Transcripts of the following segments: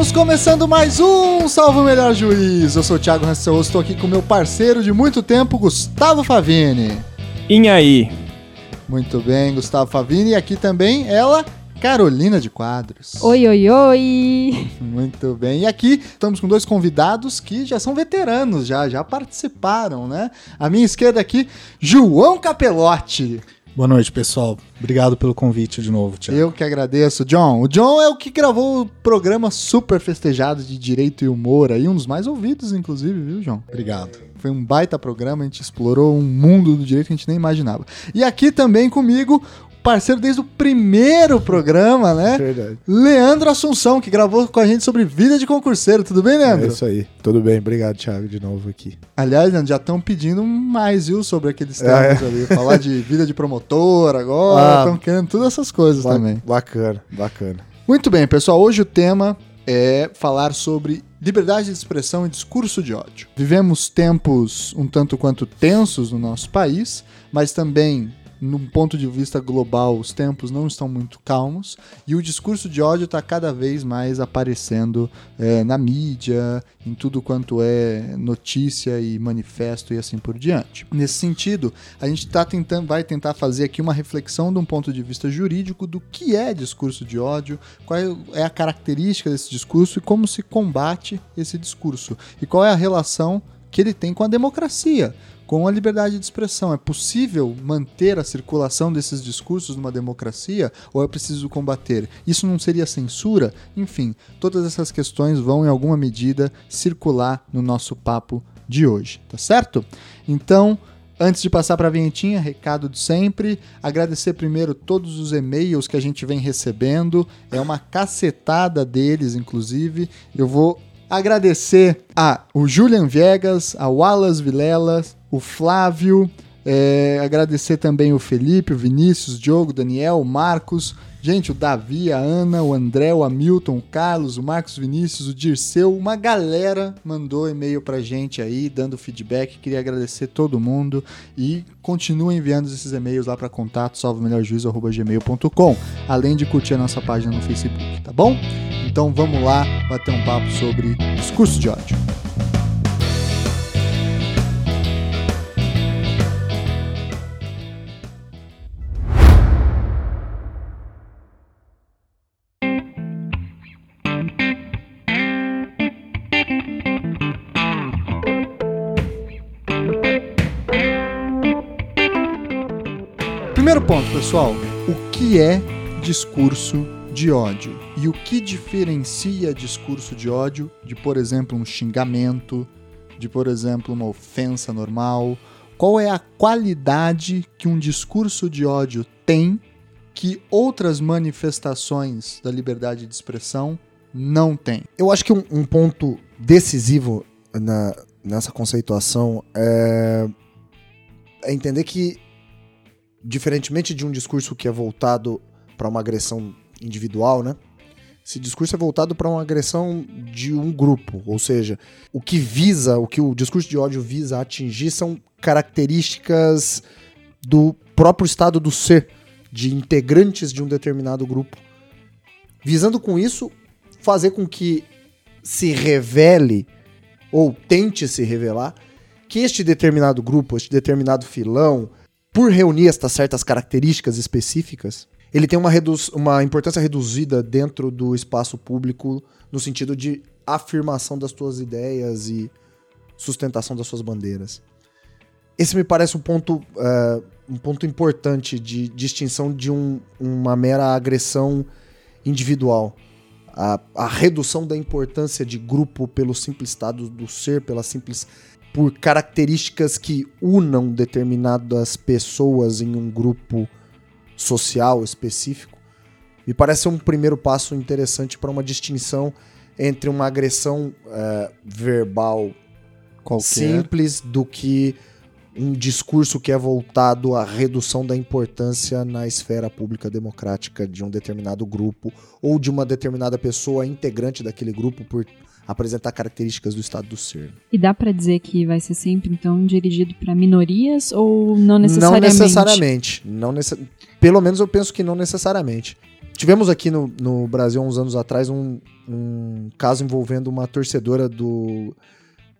Estamos começando mais um Salve o Melhor Juiz. Eu sou o Thiago Rancel, estou aqui com meu parceiro de muito tempo, Gustavo Favini. E aí? Muito bem, Gustavo Favini. E aqui também ela, Carolina de Quadros. Oi, oi, oi! Muito bem. E aqui estamos com dois convidados que já são veteranos, já, já participaram, né? À minha esquerda aqui, João Capelotti. Boa noite, pessoal. Obrigado pelo convite de novo, Thiago. Eu que agradeço, John. O John é o que gravou o programa super festejado de direito e humor aí, um dos mais ouvidos, inclusive, viu, John? Obrigado. Foi um baita programa, a gente explorou um mundo do direito que a gente nem imaginava. E aqui também comigo, parceiro desde o primeiro programa, né? Verdade. Leandro Assunção, que gravou com a gente sobre vida de concurseiro. Tudo bem, Leandro? É isso aí. Tudo bem. Obrigado, Thiago, de novo aqui. Aliás, Leandro, já estão pedindo mais, viu, sobre aqueles É, temas ali. Falar de vida de promotor agora, Ah. estão querendo todas essas coisas Ba- também. Bacana, bacana. Muito bem, pessoal. Hoje o tema é falar sobre liberdade de expressão e discurso de ódio. Vivemos tempos um tanto quanto tensos no nosso país, mas também, num ponto de vista global, os tempos não estão muito calmos e o discurso de ódio está cada vez mais aparecendo eh, na mídia, em tudo quanto é notícia e manifesto e assim por diante. Nesse sentido, a gente tá tentando, vai tentar fazer aqui uma reflexão de um ponto de vista jurídico do que é discurso de ódio, qual é a característica desse discurso e como se combate esse discurso e qual é a relação que ele tem com a democracia, com a liberdade de expressão. É possível manter a circulação desses discursos numa democracia ou é preciso combater? Isso não seria censura? Enfim, todas essas questões vão em alguma medida circular no nosso papo de hoje, tá certo? Então, Antes de passar para a vinhetinha, recado de sempre, agradecer primeiro todos os e-mails que a gente vem recebendo, é uma cacetada deles, inclusive. Eu vou agradecer a o Julian Viegas, a Wallace Vilela, o Flávio, é, agradecer também o Felipe, o Vinícius, o Diogo, o Daniel, o Marcos, gente, o Davi, a Ana, o André, o Hamilton, o Carlos, o Marcos Vinícius, o Dirceu, uma galera mandou e-mail pra gente aí, dando feedback, queria agradecer todo mundo e continua enviando esses e-mails lá para contato salvomelhorjuízo.gmail.com, além de curtir a nossa página no Facebook, tá bom? Então vamos lá bater um papo sobre discurso de ódio. Ponto, pessoal. O que é discurso de ódio? E o que diferencia discurso de ódio de, por exemplo, um xingamento, de, por exemplo, uma ofensa normal? Qual é a qualidade que um discurso de ódio tem que outras manifestações da liberdade de expressão não têm? Eu acho que um, um ponto decisivo na- nessa conceituação é, é entender que, diferentemente de um discurso que é voltado para uma agressão individual, né? Esse discurso é voltado para uma agressão de um grupo, ou seja, o que visa, o que o discurso de ódio visa atingir são características do próprio estado do ser, de integrantes de um determinado grupo, visando com isso fazer com que se revele ou tente se revelar que este determinado grupo, este determinado filão, por reunir estas certas características específicas, ele tem uma, uma importância reduzida dentro do espaço público no sentido de afirmação das suas ideias e sustentação das suas bandeiras. Esse me parece um ponto, eh, um ponto importante de distinção de um- uma mera agressão individual. A, a redução da importância de grupo pelo simples estado do ser, pela simples por características que unam determinadas pessoas em um grupo social específico, me parece um primeiro passo interessante para uma distinção entre uma agressão eh, verbal Qualquer. simples do que um discurso que é voltado à redução da importância na esfera pública democrática de um determinado grupo ou de uma determinada pessoa integrante daquele grupo por apresentar características do estado do ser. E dá pra dizer que vai ser sempre, então, dirigido pra minorias ou não Não necessariamente? necessariamente. Não necess... Pelo menos eu penso que não necessariamente. tivemos aqui no, no Brasil, uns anos atrás, um, um caso envolvendo uma torcedora do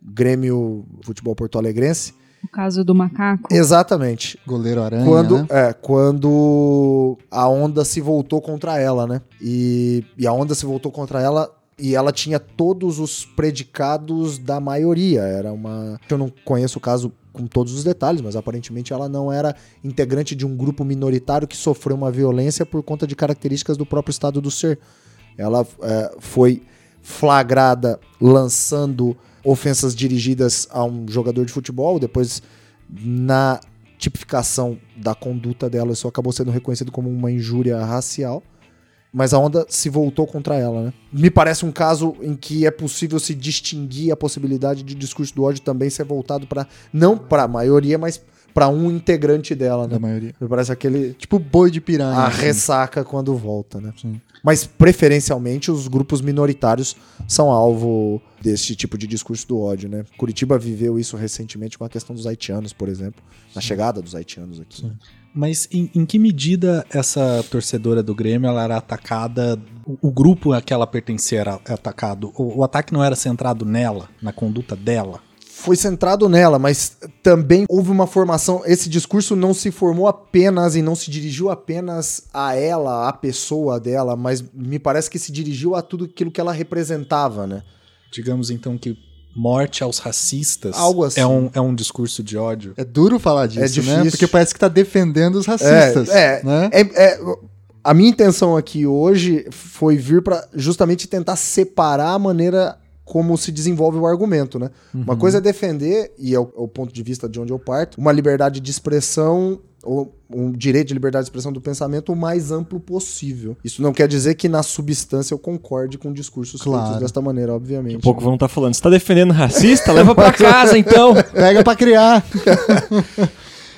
Grêmio Futebol Porto Alegrense. O caso do macaco. Exatamente. Goleiro Aranha, Quando, né? é, quando a onda se voltou contra ela, né? E, e a onda se voltou contra ela e ela tinha todos os predicados da maioria. Era uma. Eu não conheço o caso com todos os detalhes, mas aparentemente ela não era integrante de um grupo minoritário que sofreu uma violência por conta de características do próprio estado do ser. Ela é, foi flagrada lançando ofensas dirigidas a um jogador de futebol, depois na tipificação da conduta dela, isso acabou sendo reconhecido como uma injúria racial. Mas a onda se voltou contra ela, né? Me parece um caso em que é possível se distinguir a possibilidade de discurso do ódio também ser voltado para não para a maioria, mas para um integrante dela, né? Da maioria. Me parece aquele Tipo boi de piranha. a assim. ressaca quando volta, né? Sim. Mas preferencialmente os grupos minoritários são alvo desse tipo de discurso do ódio, né? Curitiba viveu isso recentemente com a questão dos haitianos, por exemplo, na chegada dos haitianos aqui. Sim. Mas em, em que medida essa torcedora do Grêmio ela era atacada, o, o grupo a que ela pertencia era atacado? O, o ataque não era centrado nela, na conduta dela? Foi centrado nela, mas também houve uma formação. Esse discurso não se formou apenas e não se dirigiu apenas a ela, a pessoa dela, mas me parece que se dirigiu a tudo aquilo que ela representava, né? Digamos então que morte aos racistas Algo assim. é, um, é um discurso de ódio. É duro falar disso, É difícil. né? Porque parece que tá defendendo os racistas. É, né? É, é, a minha intenção aqui hoje foi vir para justamente tentar separar a maneira como se desenvolve o argumento, né? Uma coisa é defender, e é o, é o ponto de vista de onde eu parto, uma liberdade de expressão ou um direito de liberdade de expressão do pensamento o mais amplo possível. Isso não quer dizer que na substância eu concorde com discursos Claro. feitos desta maneira, obviamente. Daqui a pouco vão estar falando, você tá defendendo racista? Leva pra casa, então. Pega pra criar.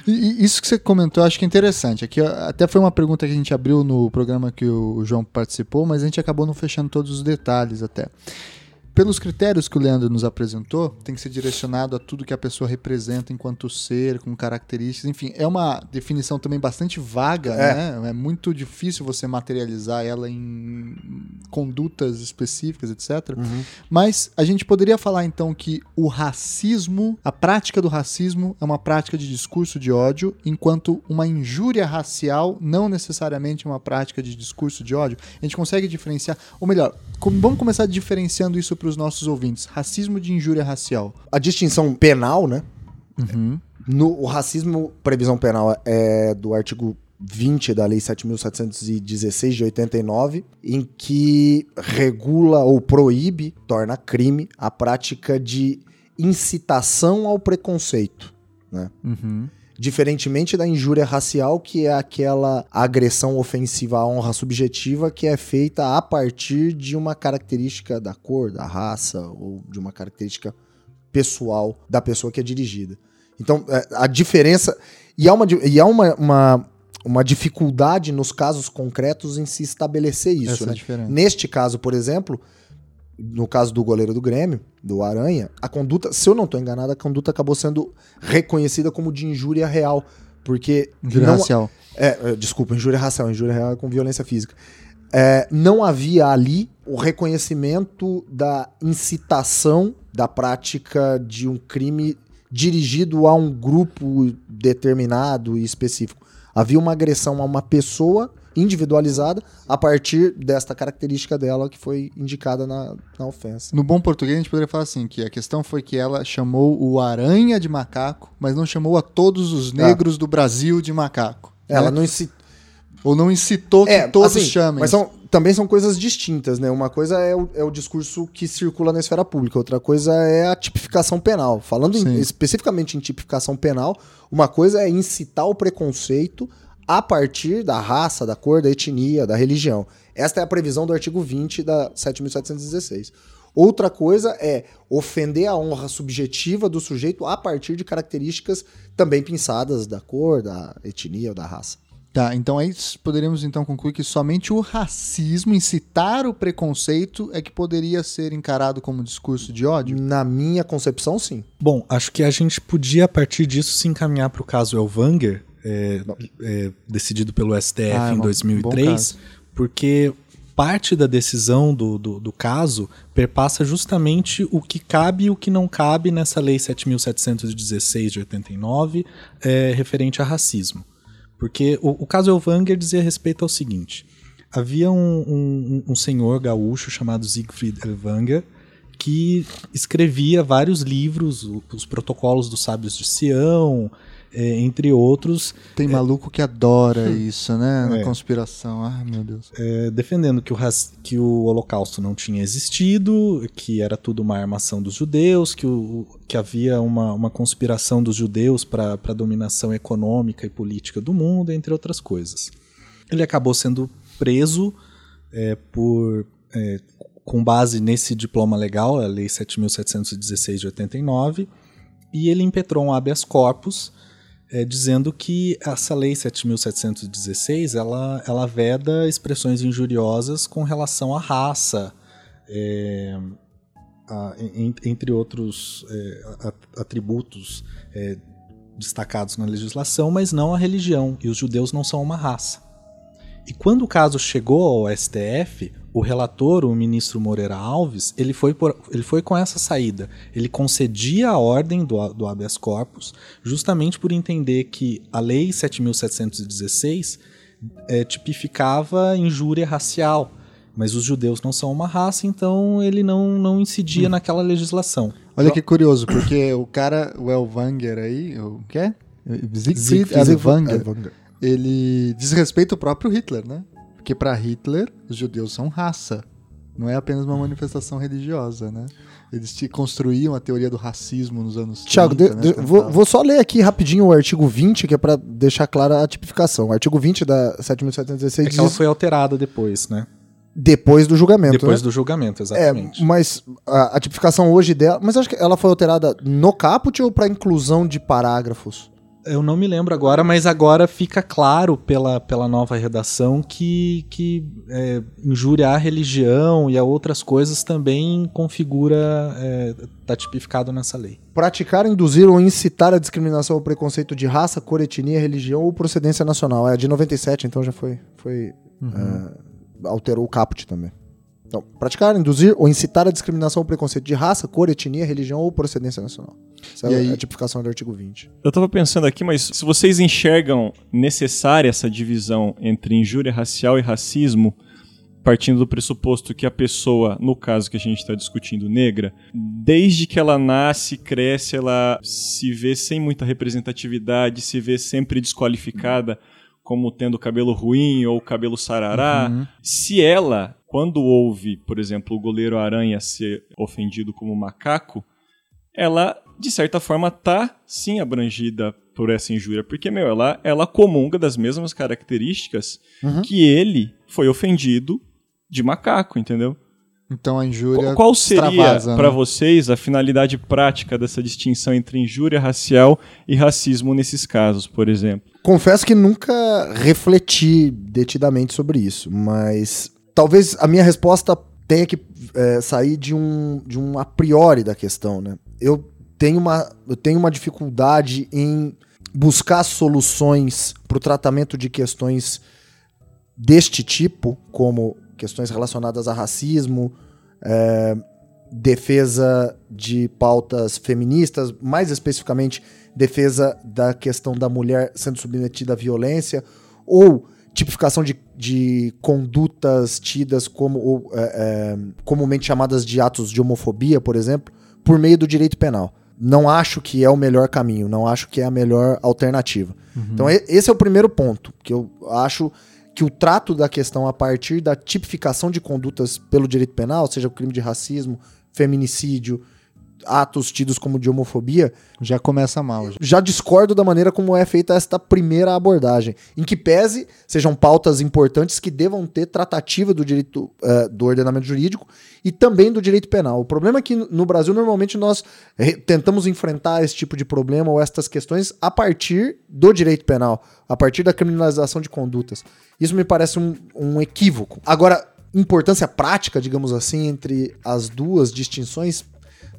Isso que você comentou, eu acho que é interessante. Aqui até foi uma pergunta que a gente abriu no programa que o João participou, mas a gente acabou não fechando todos os detalhes até. Pelos critérios que o Leandro nos apresentou, tem que ser direcionado a tudo que a pessoa representa enquanto ser, com características, enfim, é uma definição também bastante vaga, É. né? É muito difícil você materializar ela em condutas específicas, etc. Uhum. Mas a gente poderia falar então que o racismo, a prática do racismo é uma prática de discurso de ódio, enquanto uma injúria racial não necessariamente é uma prática de discurso de ódio. A gente consegue diferenciar, ou melhor, vamos começar diferenciando isso para os nossos ouvintes. Racismo de injúria racial. A distinção penal, né? Uhum. No, o racismo, previsão penal, é do artigo 20 da Lei 7.716 de 89, em que regula ou proíbe, torna crime, a prática de incitação ao preconceito. Uhum. Diferentemente da injúria racial, que é aquela agressão ofensiva à honra subjetiva que é feita a partir de uma característica da cor, da raça ou de uma característica pessoal da pessoa que é dirigida. Então, é, a diferença. E há, uma, e há uma, uma, uma dificuldade nos casos concretos em se estabelecer isso. É né? Neste caso, por exemplo, no caso do goleiro do Grêmio, do Aranha, a conduta, se eu não estou enganado, a conduta acabou sendo reconhecida como de injúria real. Porque. Injúria não, racial. é, é, desculpa, injúria racial. Injúria real é com violência física. É, não havia ali o reconhecimento da incitação da prática de um crime dirigido a um grupo determinado e específico. Havia uma agressão a uma pessoa individualizada a partir desta característica dela que foi indicada na, na ofensa. No bom português, a gente poderia falar assim: que a questão foi que ela chamou o aranha de macaco, mas não chamou a todos os negros do Brasil de macaco. Ela né? não inci- Ou não incitou que É, todos assim, chamem. Mas são, também são coisas distintas, né? Uma coisa é o, é o discurso que circula na esfera pública, outra coisa é a tipificação penal. Falando em- especificamente em tipificação penal, uma coisa é incitar o preconceito a partir da raça, da cor, da etnia, da religião. Esta é a previsão do artigo 20 da 7.716. Outra coisa é ofender a honra subjetiva do sujeito a partir de características também pensadas da cor, da etnia ou da raça. Tá, então aí s- poderíamos então concluir que somente o racismo, incitar o preconceito, é que poderia ser encarado como discurso de ódio? Na minha concepção, sim. Bom, acho que a gente podia, a partir disso, se encaminhar para o caso Elvanger, é, é, decidido pelo STF Ah, é em um bom 2003, porque parte da decisão do, do, do caso perpassa justamente o que cabe e o que não cabe nessa Lei 7.716 de 89, é, referente a racismo. Porque o, o caso Elvanger dizia respeito ao seguinte: havia um, um, um senhor gaúcho chamado Siegfried Elvanger que escrevia vários livros, os protocolos dos sábios de Sião, é, entre outros, Tem maluco que adora isso, né? Na É. conspiração. Ai, meu Deus. é, defendendo que o, que o Holocausto não tinha existido, que era tudo uma armação dos judeus, que, o, que havia uma, uma conspiração dos judeus para a dominação econômica e política do mundo, entre outras coisas. Ele acabou sendo preso é, por é, com base nesse diploma legal, a Lei 7.716 de 89, e ele impetrou um habeas corpus é, dizendo que essa lei 7.716 ela, ela veda expressões injuriosas com relação à raça, é, a- en- entre outros é, atributos é, destacados na legislação, mas não a religião, e os judeus não são uma raça. E quando o caso chegou ao STF, o relator, o ministro Moreira Alves, ele foi, por- ele foi com essa saída. Ele concedia a ordem do, do habeas corpus, justamente por entender que a Lei 7.716 eh, tipificava injúria racial. Mas os judeus não são uma raça, então ele não, não incidia naquela legislação. Olha que curioso, porque o cara, o Elvanger aí, o que é? Siegfried Elvanger, Elvanger. Ele desrespeita o próprio Hitler, né? Porque pra Hitler, os judeus são raça. Não é apenas uma manifestação religiosa, né? Eles te construíam a teoria do racismo nos anos 30, Tiago, né? vou, vou só ler aqui rapidinho o artigo 20, que é pra deixar clara a tipificação. O artigo 20 da 7.716 É que ela diz foi alterada depois, né? depois do julgamento. Depois né? do julgamento, É, exatamente. mas a, a tipificação hoje dela. Mas acho que ela foi alterada no caput ou para inclusão de parágrafos? Eu não me lembro agora, mas agora fica claro pela, pela nova redação que, que é, injúria à religião e a outras coisas também configura, é, tá tipificado nessa lei. Praticar, induzir ou incitar a discriminação ou preconceito de raça, cor, etnia, religião ou procedência nacional. É de 97, então já foi. foi é, alterou o caput também. Então, praticar, induzir ou incitar a discriminação ou preconceito de raça, cor, etnia, religião ou procedência nacional. Essa E é aí- a tipificação do artigo 20. Eu tava pensando aqui, mas se vocês enxergam necessária essa divisão entre injúria racial e racismo, partindo do pressuposto que a pessoa, no caso que a gente está discutindo, negra, desde que ela nasce, cresce, ela se vê sem muita representatividade, se vê sempre desqualificada como tendo cabelo ruim ou cabelo sarará. Se ela, quando ouve, por exemplo, o goleiro Aranha ser ofendido como macaco, ela, de certa forma, tá sim abrangida por essa injúria, porque, meu, ela, ela comunga das mesmas características Uhum. que ele foi ofendido de macaco, entendeu? Então a injúria Qual, seria, pra né? vocês, a finalidade prática dessa distinção entre injúria racial e racismo nesses casos, por exemplo? Confesso que nunca refleti detidamente sobre isso, mas talvez a minha resposta tenha que é, sair de um, de um a priori da questão, né? Eu tenho uma, eu tenho uma dificuldade em buscar soluções para o tratamento de questões deste tipo, como questões relacionadas a racismo, é, defesa de pautas feministas, mais especificamente defesa da questão da mulher sendo submetida à violência, ou tipificação de, de condutas tidas como ou, é, é, comumente chamadas de atos de homofobia, por exemplo, por meio do direito penal. Não acho que é o melhor caminho, não acho que é a melhor alternativa. Então, e- esse é o primeiro ponto, que eu acho que o trato da questão a partir da tipificação de condutas pelo direito penal, seja o crime de racismo, feminicídio, atos tidos como de homofobia, Já começa mal. já. já discordo da maneira como é feita esta primeira abordagem, em que pese sejam pautas importantes que devam ter tratativa do direito eh, do ordenamento jurídico e também do direito penal. O problema é que no Brasil normalmente nós eh, tentamos enfrentar esse tipo de problema ou estas questões a partir do direito penal, a partir da criminalização de condutas. Isso me parece um, um equívoco. Agora, importância prática, digamos assim, entre as duas distinções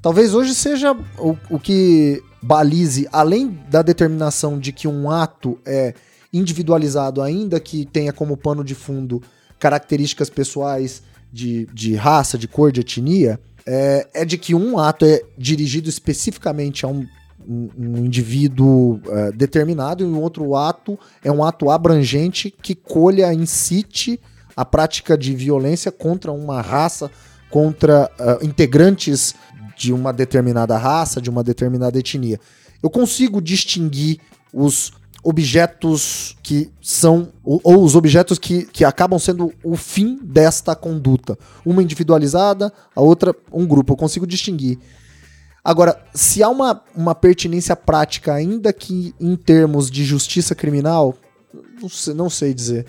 Talvez hoje seja o, o que balize, além da determinação de que um ato é individualizado, ainda que tenha como pano de fundo características pessoais de, de raça, de cor, de etnia, é, é de que um ato é dirigido especificamente a um, um, um indivíduo é, determinado e o outro ato é um ato abrangente que colha, incite a prática de violência contra uma raça, contra uh, integrantes de uma determinada raça, de uma determinada etnia. Eu consigo distinguir os objetos que são, ou, ou, os objetos que, que acabam sendo o fim desta conduta. Uma individualizada, a outra um grupo. Eu consigo distinguir. Agora, se há uma, uma pertinência prática, ainda que em termos de justiça criminal, não sei, não sei dizer.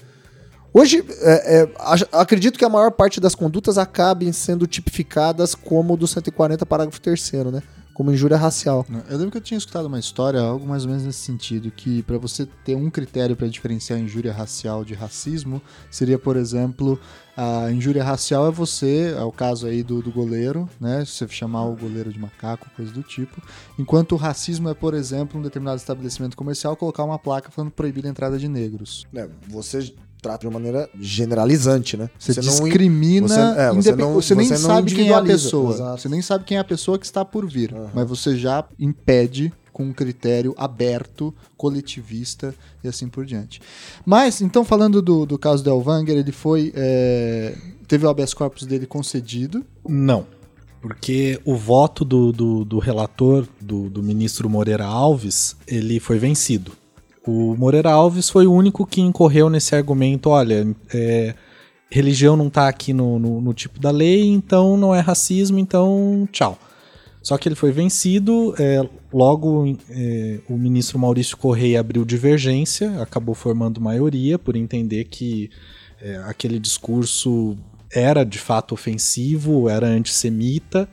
Hoje, é, é, acredito que a maior parte das condutas acabem sendo tipificadas como do 140, parágrafo 3 né? Como injúria racial. Eu lembro que eu tinha escutado uma história, algo mais ou menos nesse sentido, que para você ter um critério para diferenciar injúria racial de racismo, seria, por exemplo, a injúria racial é você, é o caso aí do, do goleiro, né? Se você chamar o goleiro de macaco, coisa do tipo. Enquanto o racismo é, por exemplo, um determinado estabelecimento comercial colocar uma placa falando proibir a entrada de negros. É, você trata de uma maneira generalizante, né? Você, você discrimina, você, é, você, não, você, nem sabe quem é a pessoa. Exato. Você nem sabe quem é a pessoa que está por vir, uhum. mas você já impede com um critério aberto, coletivista e assim por diante. Mas, então, falando do, do caso do Elvanger, ele foi. É, teve o habeas corpus dele concedido? Não. Porque o voto do, do, do relator, do, do ministro Moreira Alves, ele foi vencido. O Moreira Alves foi o único que incorreu nesse argumento: olha, é, religião não está aqui no, no, no, tipo da lei, então não é racismo, então tchau. Só que ele foi vencido, é, logo é, o ministro Maurício Correia abriu divergência, acabou formando maioria por entender que é, aquele discurso era de fato ofensivo, era antissemita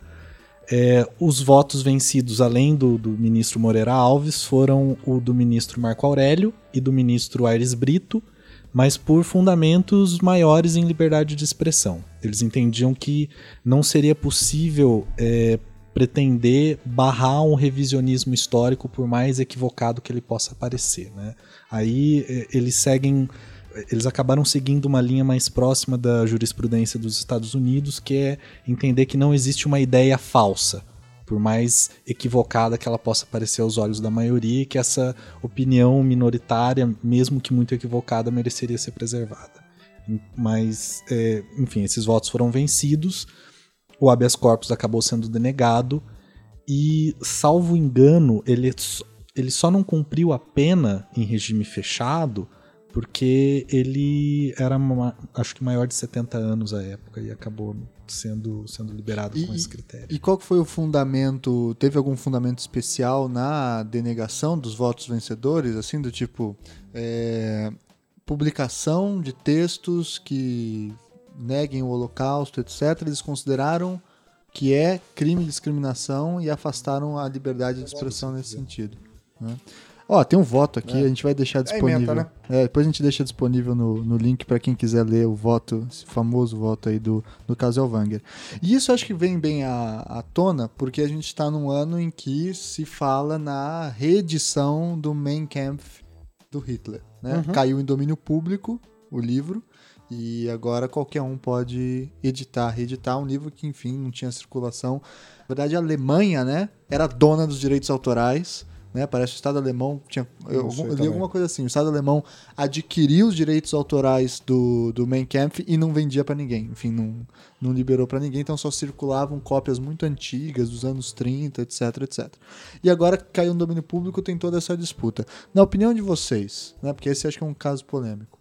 é, os votos vencidos, além do, do, ministro Moreira Alves, foram o do ministro Marco Aurélio e do ministro Aires Brito, mas por fundamentos maiores em liberdade de expressão. Eles entendiam que não seria possível é, pretender barrar um revisionismo histórico, por mais equivocado que ele possa parecer. Né? Aí é, eles seguem eles acabaram seguindo uma linha mais próxima da jurisprudência dos Estados Unidos, que é entender que não existe uma ideia falsa, por mais equivocada que ela possa parecer aos olhos da maioria, que essa opinião minoritária, mesmo que muito equivocada, mereceria ser preservada. Mas, é, enfim, esses votos foram vencidos, o habeas corpus acabou sendo denegado, e, salvo engano, ele, ele só não cumpriu a pena em regime fechado porque ele era, acho que maior de 70 anos à época e acabou sendo, sendo liberado e, com esse critério. E qual foi o fundamento? Teve algum fundamento especial na denegação dos votos vencedores, assim, do tipo é, publicação de textos que neguem o Holocausto, etc. Eles consideraram que é crime de discriminação e afastaram a liberdade de expressão nesse sentido. Né? Ó, tem um voto aqui, é. a gente vai deixar é disponível. É, né? é, depois a gente deixa disponível no, no link para quem quiser ler o voto, esse famoso voto aí do, do caso Elvanger. E isso acho que vem bem à, à tona, porque a gente está num ano em que se fala na reedição do Mein Kampf do Hitler. Né? Uhum. Caiu em domínio público o livro. E agora qualquer um pode editar, reeditar um livro que, enfim, não tinha circulação. Na verdade, a Alemanha, né, era dona dos direitos autorais né? Parece que o Estado alemão tinha. Eu, eu li alguma coisa assim. O Estado alemão adquiriu os direitos autorais do, do Mein Kampf e não vendia para ninguém. Enfim, não, não liberou para ninguém, então só circulavam cópias muito antigas, dos anos 30, etc, etc. E agora caiu no domínio público, tem toda essa disputa. Na opinião de vocês, né? Porque esse acho que é um caso polêmico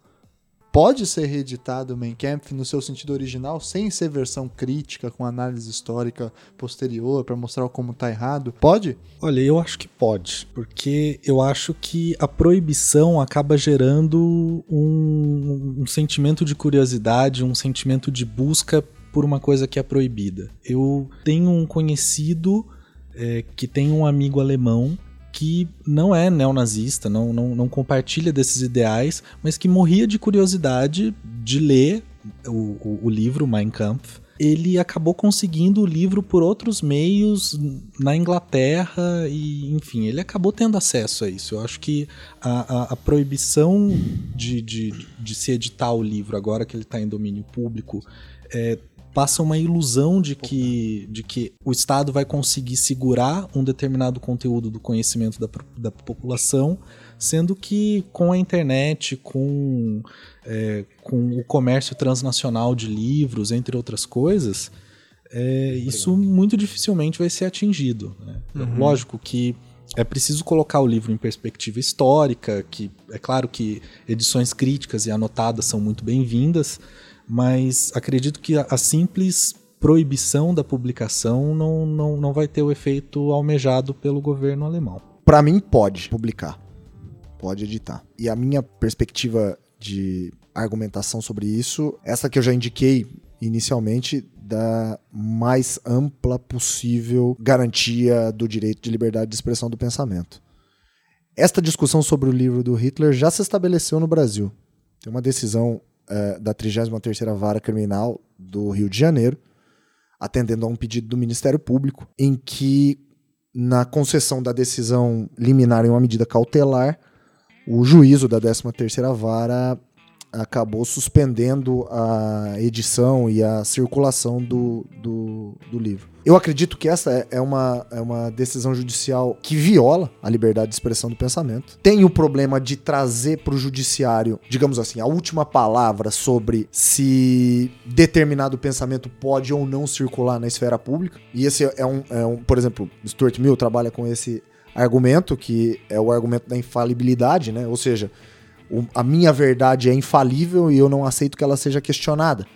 pode ser reeditado o Mein Kampf no seu sentido original, sem ser versão crítica, com análise histórica posterior, para mostrar como tá errado? Pode? Olha, eu acho que pode, porque eu acho que a proibição acaba gerando um, um sentimento de curiosidade, um sentimento de busca por uma coisa que é proibida. Eu tenho um conhecido é, que tem um amigo alemão que não é neonazista, não, não, não compartilha desses ideais, mas que morria de curiosidade de ler o, o, o livro Mein Kampf ele acabou conseguindo o livro por outros meios na Inglaterra e, enfim, ele acabou tendo acesso a isso. Eu acho que a, a, a proibição de, de, de se editar o livro agora que ele está em domínio público é, passa uma ilusão de que, de que o Estado vai conseguir segurar um determinado conteúdo do conhecimento da, da população, sendo que com a internet, com, é, com o comércio transnacional de livros, entre outras coisas, é, isso muito dificilmente vai ser atingido. Né? Uhum. Lógico que é preciso colocar o livro em perspectiva histórica, que é claro que edições críticas e anotadas são muito bem-vindas, mas acredito que a, simples proibição da publicação não, não, não vai ter o efeito almejado pelo governo alemão. Para mim, pode publicar, pode editar. E a minha perspectiva de argumentação sobre isso, essa que eu já indiquei inicialmente, da mais ampla possível garantia do direito de liberdade de expressão do pensamento. Esta discussão sobre o livro do Hitler já se estabeleceu no Brasil. Tem uma decisão uh, da 33ª Vara Criminal do Rio de Janeiro, atendendo a um pedido do Ministério Público, em que, na concessão da decisão liminar em uma medida cautelar, o juízo da 13ª Vara acabou suspendendo a edição e a circulação do, do, do, livro. Eu acredito que essa é, é uma, é uma decisão judicial que viola a liberdade de expressão do pensamento. Tem o problema de trazer para o judiciário, digamos assim, a última palavra sobre se determinado pensamento pode ou não circular na esfera pública. E esse é um, é um por exemplo, Stuart Mill trabalha com esse argumento, que é o argumento da infalibilidade, né? Ou seja, o, a minha verdade é infalível e eu não aceito que ela seja questionada.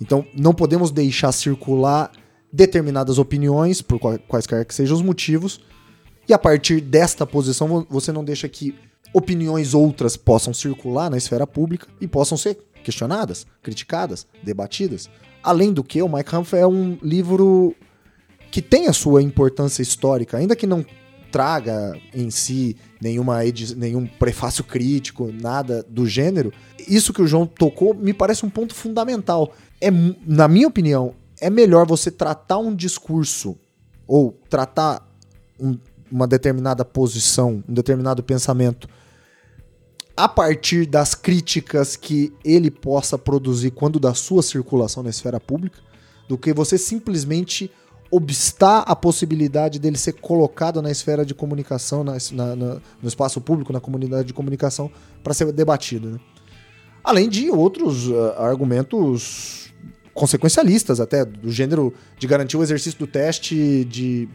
Então, não podemos deixar circular determinadas opiniões, por quaisquer que sejam os motivos, e a partir desta posição você não deixa que opiniões outras possam circular na esfera pública e possam ser questionadas, criticadas, debatidas. Além do que, o Mike Kampf é um livro que tem a sua importância histórica, ainda que não traga em si nenhuma nenhum prefácio crítico, nada do gênero. Isso que o João tocou me parece um ponto fundamental. É, na minha opinião, é melhor você tratar um discurso ou tratar um, uma determinada posição, um determinado pensamento a partir das críticas que ele possa produzir quando da sua circulação na esfera pública, do que você simplesmente obstar a possibilidade dele ser colocado na esfera de comunicação, na, na, na, no espaço público, na comunidade de comunicação, para ser debatido. Né? Além de outros uh, argumentos consequencialistas, até do gênero de garantir o exercício do teste de,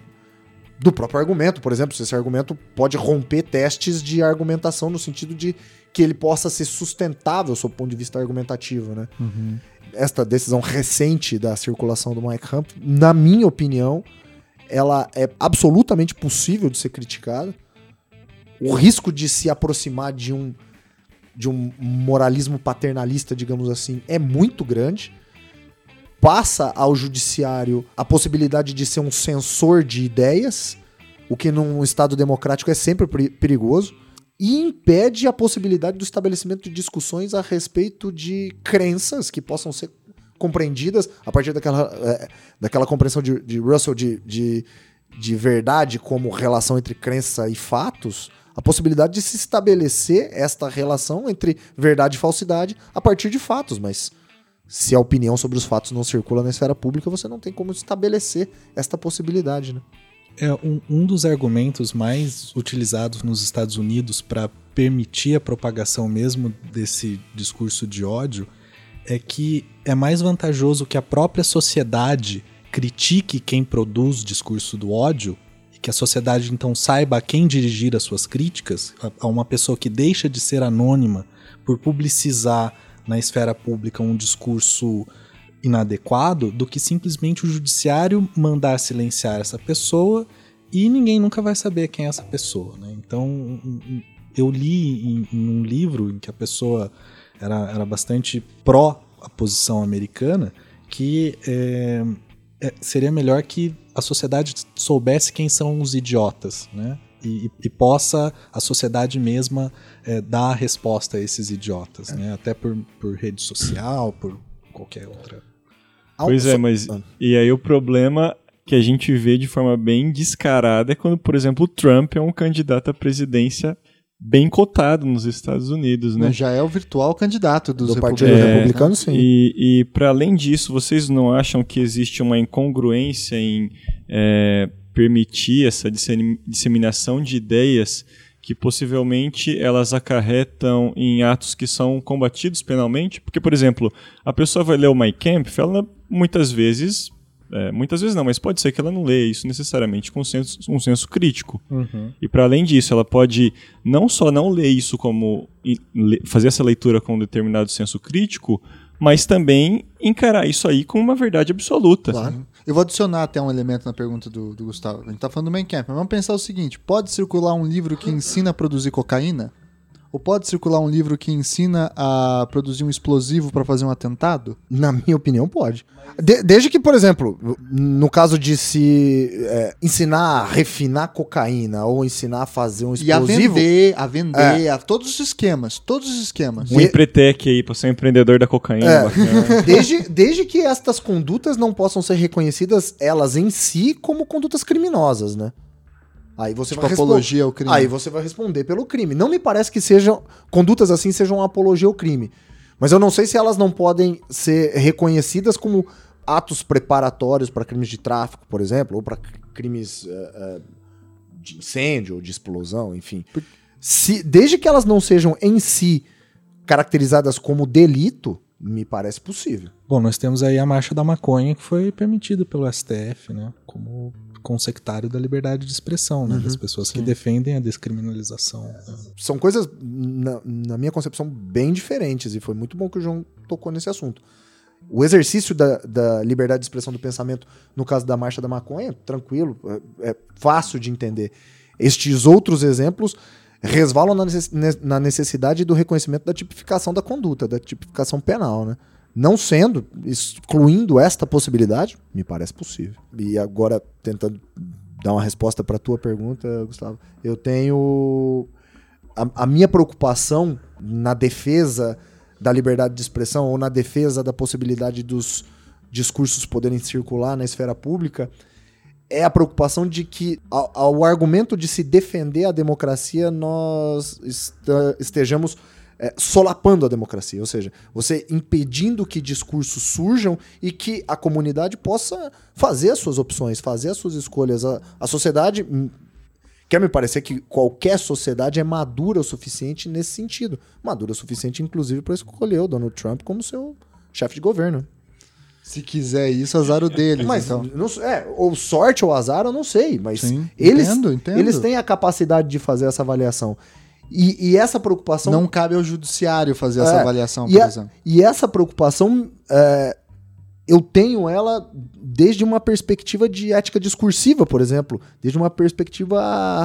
do próprio argumento, por exemplo, se esse argumento pode romper testes de argumentação no sentido de que ele possa ser sustentável sob o ponto de vista argumentativo, né? Uhum esta decisão recente da circulação do Mike Hunt, na minha opinião, ela é absolutamente possível de ser criticada. O risco de se aproximar de um de um moralismo paternalista, digamos assim, é muito grande. Passa ao judiciário a possibilidade de ser um censor de ideias, o que num Estado democrático é sempre perigoso e impede a possibilidade do estabelecimento de discussões a respeito de crenças que possam ser compreendidas a partir daquela, é, daquela compreensão de, de Russell de, de, de verdade como relação entre crença e fatos, a possibilidade de se estabelecer esta relação entre verdade e falsidade a partir de fatos, mas se a opinião sobre os fatos não circula na esfera pública, você não tem como estabelecer esta possibilidade, né? É um, um dos argumentos mais utilizados nos Estados Unidos para permitir a propagação mesmo desse discurso de ódio é que é mais vantajoso que a própria sociedade critique quem produz discurso do ódio e que a sociedade então saiba a quem dirigir as suas críticas, a uma pessoa que deixa de ser anônima por publicizar na esfera pública um discurso inadequado do que simplesmente o judiciário mandar silenciar essa pessoa e ninguém nunca vai saber quem é essa pessoa. Né? Então, eu li em, em, um livro em que a pessoa era, era bastante pró a posição americana que é, seria melhor que a sociedade soubesse quem são os idiotas, né? E, e, possa a sociedade mesma é, dar a resposta a esses idiotas, né? Até por, por rede social, por qualquer outra Pois é, mas. Ah. E aí o problema que a gente vê de forma bem descarada é quando, por exemplo, o Trump é um candidato à presidência bem cotado nos Estados Unidos, né? Já é o virtual candidato dos Do Partido republicanos. né? Republicano, sim. E, e para além disso, vocês não acham que existe uma incongruência em é, permitir essa dissemi- disseminação de ideias que possivelmente elas acarretam em atos que são combatidos penalmente? Porque, por exemplo, a pessoa vai ler o My Camp, ela muitas vezes, é, muitas vezes não, mas pode ser que ela não leia isso necessariamente com um senso, um senso crítico. E para além disso, ela pode não só não ler isso como le- fazer essa leitura com um determinado senso crítico, mas também encarar isso aí como uma verdade absoluta. Claro. Eu vou adicionar até um elemento na pergunta do, do Gustavo. A gente tá falando do main camp, mas vamos pensar o seguinte: pode circular um livro que ensina a produzir cocaína? Ou pode circular um livro que ensina a produzir um explosivo para fazer um atentado? Na minha opinião, pode. De- desde que, por exemplo, no caso de se é, ensinar a refinar cocaína ou ensinar a fazer um E a explosivo, vender, a vender, a todos os esquemas, todos os esquemas. Um empretec aí pra ser um empreendedor da cocaína. É. desde, desde que estas condutas não possam ser reconhecidas elas em si como condutas criminosas, né? Aí você Tipo, vai apologia ao crime. Aí você vai responder pelo crime. Não me parece que sejam condutas assim sejam apologia ao crime. Mas eu não sei se elas não podem ser reconhecidas como atos preparatórios para crimes de tráfico, por exemplo, ou para crimes eh, eh, de incêndio ou de explosão, enfim. Se, desde que elas não sejam em si caracterizadas como delito, me parece possível. Bom, nós temos aí a marcha da maconha que foi permitida pelo STF, né? Como consectário da liberdade de expressão, né? das pessoas que defendem a descriminalização. né? São coisas, na, na minha concepção, bem diferentes, e foi muito bom que o João tocou nesse assunto. O exercício da, da liberdade de expressão do pensamento, no caso da marcha da maconha, tranquilo, é, é fácil de entender. Estes outros exemplos resvalam na necessidade do reconhecimento da tipificação da conduta, da tipificação penal, né? Não sendo, excluindo esta possibilidade, me parece possível. E agora, tentando dar uma resposta para a tua pergunta, Gustavo, eu tenho a, a minha preocupação na defesa da liberdade de expressão ou na defesa da possibilidade dos discursos poderem circular na esfera pública é a preocupação de que ao, ao argumento de se defender a democracia nós estejamos é, solapando a democracia, ou seja, você impedindo que discursos surjam e que a comunidade possa fazer as suas opções, fazer as suas escolhas. A, a sociedade hum, quer me parecer que qualquer sociedade é madura o suficiente nesse sentido, madura o suficiente inclusive para escolher o Donald Trump como seu chefe de governo. Se quiser isso, azar o deles. Mas então. não, é, ou sorte ou azar, eu não sei, mas Sim, eles, entendo, entendo. eles têm a capacidade de fazer essa avaliação. E, e essa preocupação. Não cabe ao judiciário fazer essa É, avaliação, e, por a- exemplo. e essa preocupação, é, eu tenho ela desde uma perspectiva de ética discursiva, por exemplo, desde uma perspectiva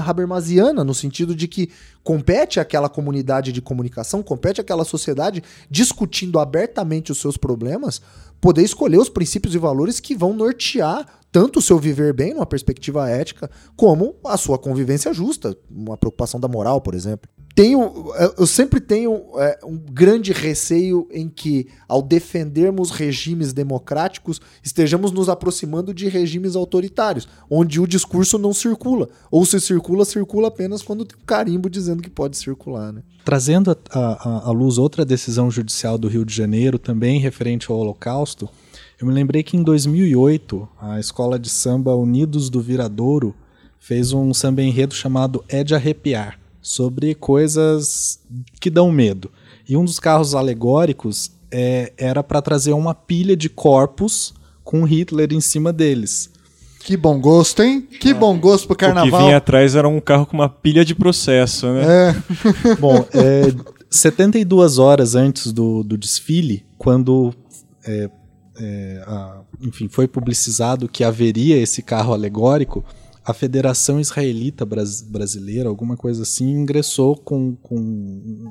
habermasiana, no sentido de que compete àquela comunidade de comunicação, compete àquela sociedade discutindo abertamente os seus problemas, poder escolher os princípios e valores que vão nortear tanto o seu viver bem, numa perspectiva ética, como a sua convivência justa, uma preocupação da moral, por exemplo. Tenho, eu- sempre tenho é, um grande receio em que, ao defendermos regimes democráticos, estejamos nos aproximando de regimes autoritários, onde o discurso não circula. Ou se circula, circula apenas quando tem um carimbo dizendo que pode circular. Né? Trazendo à luz outra decisão judicial do Rio de Janeiro, também referente ao Holocausto, eu me lembrei que em 2008 a escola de samba Unidos do Viradouro fez um samba enredo chamado É de Arrepiar, sobre coisas que dão medo. E um dos carros alegóricos é, era para trazer uma pilha de corpos com Hitler em cima deles. Que bom gosto, hein? Que bom gosto pro O que carnaval. vinha atrás era um carro com uma pilha de processo, né? É, Bom, é, 72 horas antes do, do desfile, quando é, é, a- enfim, foi publicizado que haveria esse carro alegórico, a Federação Israelita Bras- Brasileira, alguma coisa assim, ingressou com, com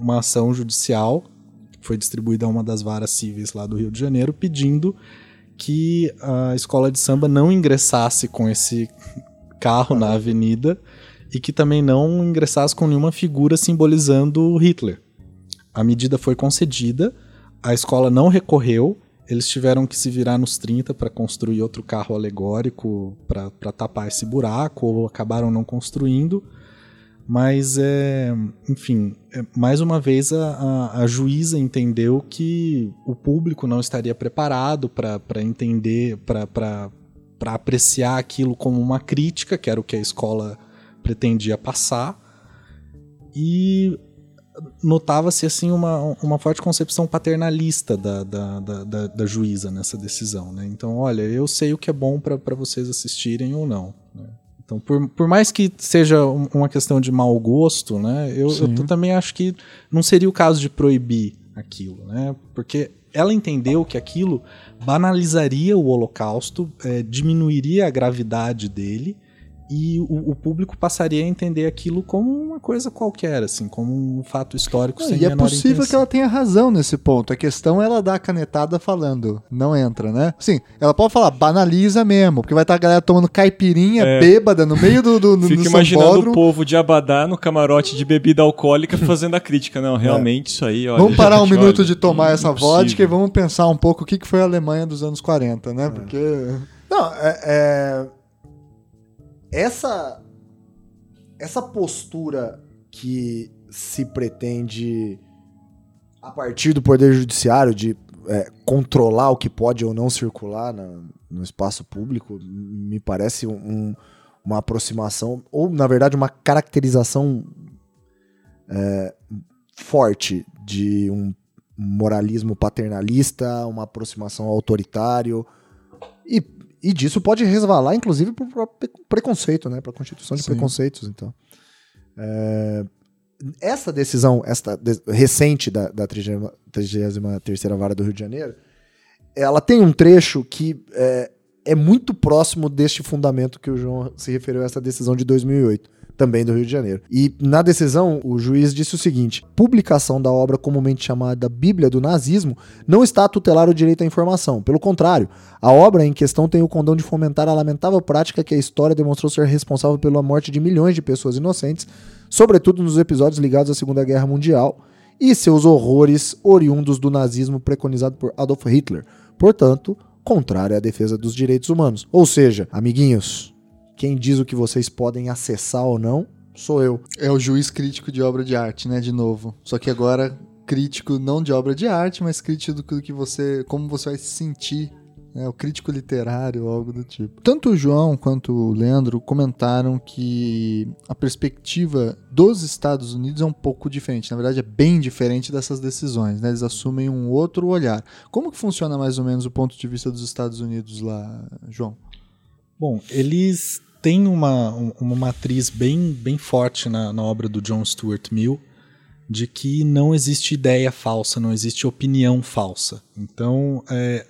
uma ação judicial, que foi distribuída a uma das varas cíveis lá do Rio de Janeiro, pedindo que a escola de samba não ingressasse com esse carro na avenida e que também não ingressasse com nenhuma figura simbolizando Hitler. A medida foi concedida, a escola não recorreu, eles tiveram que se virar nos 30 para construir outro carro alegórico para tapar esse buraco, ou acabaram não construindo. Mas, é, enfim, é, mais uma vez a, a, juíza entendeu que o público não estaria preparado para entender, para apreciar aquilo como uma crítica, que era o que a escola pretendia passar. E notava-se assim uma, uma forte concepção paternalista da, da, da, da, juíza nessa decisão. Né? Então, olha, eu sei o que é bom para vocês assistirem ou não. Né? Então, por, por mais que seja uma questão de mau gosto, né, eu, eu, também acho que não seria o caso de proibir aquilo, né? Porque ela entendeu que aquilo banalizaria o Holocausto, é, diminuiria a gravidade dele e o, o, público passaria a entender aquilo como uma coisa qualquer, assim, como um fato histórico sem E é possível intenção. que ela tenha razão nesse ponto. A questão é ela dar a canetada falando, não entra, né? Sim, ela pode falar, banaliza mesmo, porque vai estar a galera tomando caipirinha é. bêbada no meio do, do, Fico imaginando o povo de Abadá no camarote de bebida alcoólica fazendo a crítica. Não, realmente é. isso aí, olha, Vamos parar gente, um minuto olha, de tomar essa vodka e vamos pensar um pouco o que foi a Alemanha dos anos 40, né? Porque... Não, é... essa essa postura que se pretende a partir do poder judiciário de é, controlar o que pode ou não circular na, no espaço público me parece um, uma aproximação ou na verdade uma caracterização é, forte de um moralismo paternalista, uma aproximação autoritário e e disso pode resvalar, inclusive, para preconceito, né? Para a constituição de Sim. preconceitos, então. É, essa decisão, esta de, recente da, da 33 Vara do Rio de Janeiro, ela tem um trecho que é, é muito próximo deste fundamento que o João se referiu a essa decisão de 2008 também do Rio de Janeiro. E na decisão, o juiz disse o seguinte: publicação da obra comumente chamada Bíblia do Nazismo não está a tutelar o direito à informação. Pelo contrário, a obra em questão tem o condão de fomentar a lamentável prática que a história demonstrou ser responsável pela morte de milhões de pessoas inocentes, sobretudo nos episódios ligados à Segunda Guerra Mundial, e seus horrores oriundos do nazismo preconizado por Adolf Hitler. Portanto, contrário à defesa dos direitos humanos. Ou seja, amiguinhos, quem diz o que vocês podem acessar ou não sou eu. É o juiz crítico de obra de arte, né? De novo. Só que agora crítico não de obra de arte, mas crítico do que você, como você vai se sentir é, o crítico literário, algo do tipo. Tanto o João quanto o Leandro comentaram que a perspectiva dos Estados Unidos é um pouco diferente. Na verdade, é bem diferente dessas decisões. Né? Eles assumem um outro olhar. Como que funciona mais ou menos o ponto de vista dos Estados Unidos lá, João? Bom, eles tem uma, uma matriz bem, bem forte na, na obra do John Stuart Mill de que não existe ideia falsa, não existe opinião falsa. Então, é,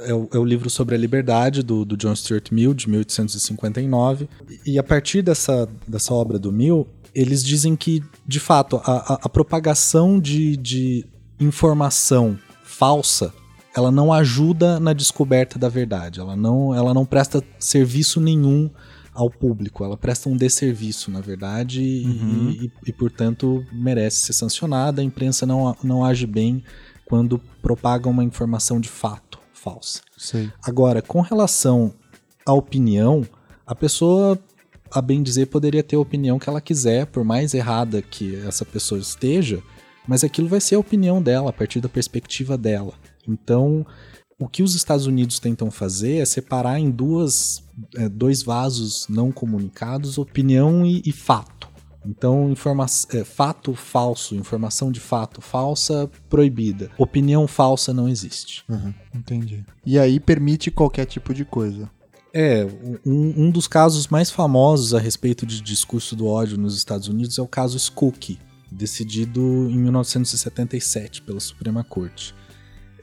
é, o, é o livro sobre a liberdade do, do John Stuart Mill, de 1859. E a partir dessa, dessa obra do Mill, eles dizem que, de fato, a, a, a propagação de, de informação falsa ela não ajuda na descoberta da verdade, ela não, ela não presta serviço nenhum ao público. Ela presta um desserviço, na verdade, uhum. e, e, e, portanto, merece ser sancionada. A imprensa não, não age bem quando propaga uma informação de fato falsa. Sei. Agora, com relação à opinião, a pessoa, a bem dizer, poderia ter a opinião que ela quiser, por mais errada que essa pessoa esteja, mas aquilo vai ser a opinião dela, a partir da perspectiva dela. Então, o que os Estados Unidos tentam fazer é separar em duas, é, dois vasos não comunicados opinião e, e fato. Então, informa é, fato falso, informação de fato falsa, proibida. Opinião falsa não existe. Uhum, entendi. E aí permite qualquer tipo de coisa. É, um, um, dos casos mais famosos a respeito de discurso do ódio nos Estados Unidos é o caso Skokie, decidido em 1977 pela Suprema Corte.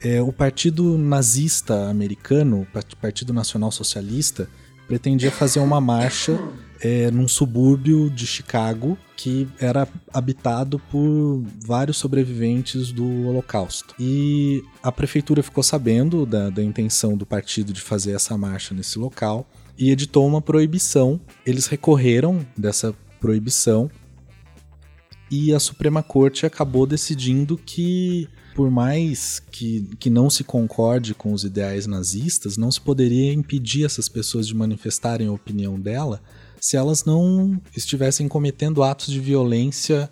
É, o Partido Nazista Americano, o Partido Nacional Socialista, pretendia fazer uma marcha é, num subúrbio de Chicago que era habitado por vários sobreviventes do Holocausto. E a prefeitura ficou sabendo da, da intenção do partido de fazer essa marcha nesse local e editou uma proibição. Eles recorreram dessa proibição e a Suprema Corte acabou decidindo que por mais que, que não se concorde com os ideais nazistas, não se poderia impedir essas pessoas de manifestarem a opinião dela se elas não estivessem cometendo atos de violência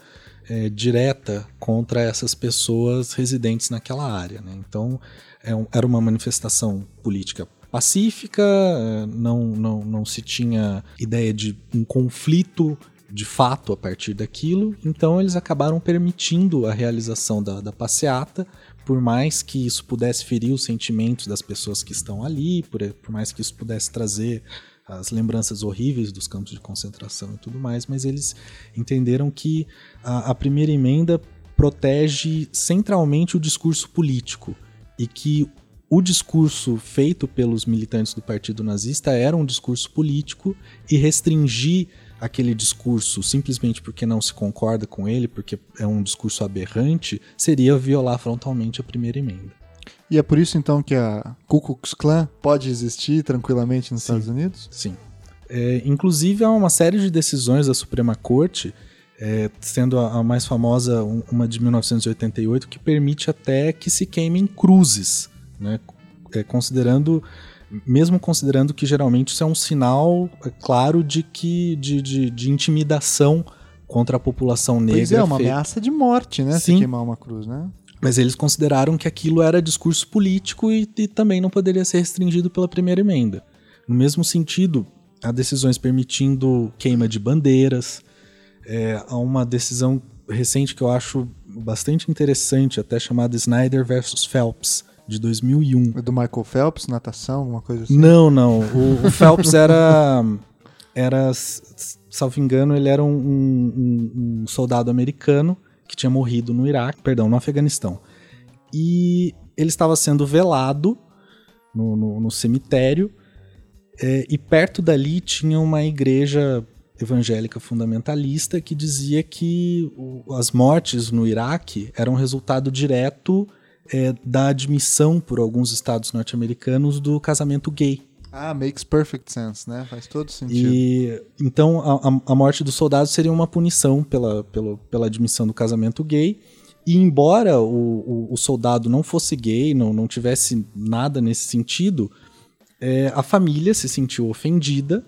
é, direta contra essas pessoas residentes naquela área. Né? Então, é um, era uma manifestação política pacífica, é, não, não, não se tinha ideia de um conflito de fato a partir daquilo, então eles acabaram permitindo a realização da, da passeata, por mais que isso pudesse ferir os sentimentos das pessoas que estão ali, por, por mais que isso pudesse trazer as lembranças horríveis dos campos de concentração e tudo mais, mas eles entenderam que a, a primeira emenda protege centralmente o discurso político e que o discurso feito pelos militantes do Partido Nazista era um discurso político e restringir aquele discurso simplesmente porque não se concorda com ele, porque é um discurso aberrante, seria violar frontalmente a primeira emenda. E é por isso então que a Ku Klux Klan pode existir tranquilamente nos Sim. Estados Unidos? Sim. É, inclusive há uma série de decisões da Suprema Corte, é, sendo a, a mais famosa um- uma de 1988, que permite até que se queimem cruzes, né? É, considerando mesmo considerando que geralmente isso é um sinal é, claro de que de, de, de intimidação contra a população negra. Pois é, uma feita- ameaça de morte, né? Se Sim. queimar uma cruz, né? Mas eles consideraram que aquilo era discurso político e, e também não poderia ser restringido pela primeira emenda. No mesmo sentido, há decisões permitindo queima de bandeiras. É, há uma decisão recente que eu acho bastante interessante, até chamada Snyder versus Phelps, de 2001. É do Michael Phelps, natação, alguma coisa assim. Não, não. O, o Phelps era. Era, salvo engano, ele era um, um- um soldado americano que tinha morrido no Iraque, perdão, no Afeganistão. E ele estava sendo velado no, no- no cemitério, é, e perto dali tinha uma igreja evangélica fundamentalista que dizia que as mortes no Iraque eram resultado direto é, da admissão por alguns estados norte-americanos do casamento gay. Ah, makes perfect sense, né? Faz todo sentido. E então a, a- morte dos soldados seria uma punição pela, pela, pela admissão do casamento gay. E embora o, o, o soldado não fosse gay, não, não tivesse nada nesse sentido, é, a família se sentiu ofendida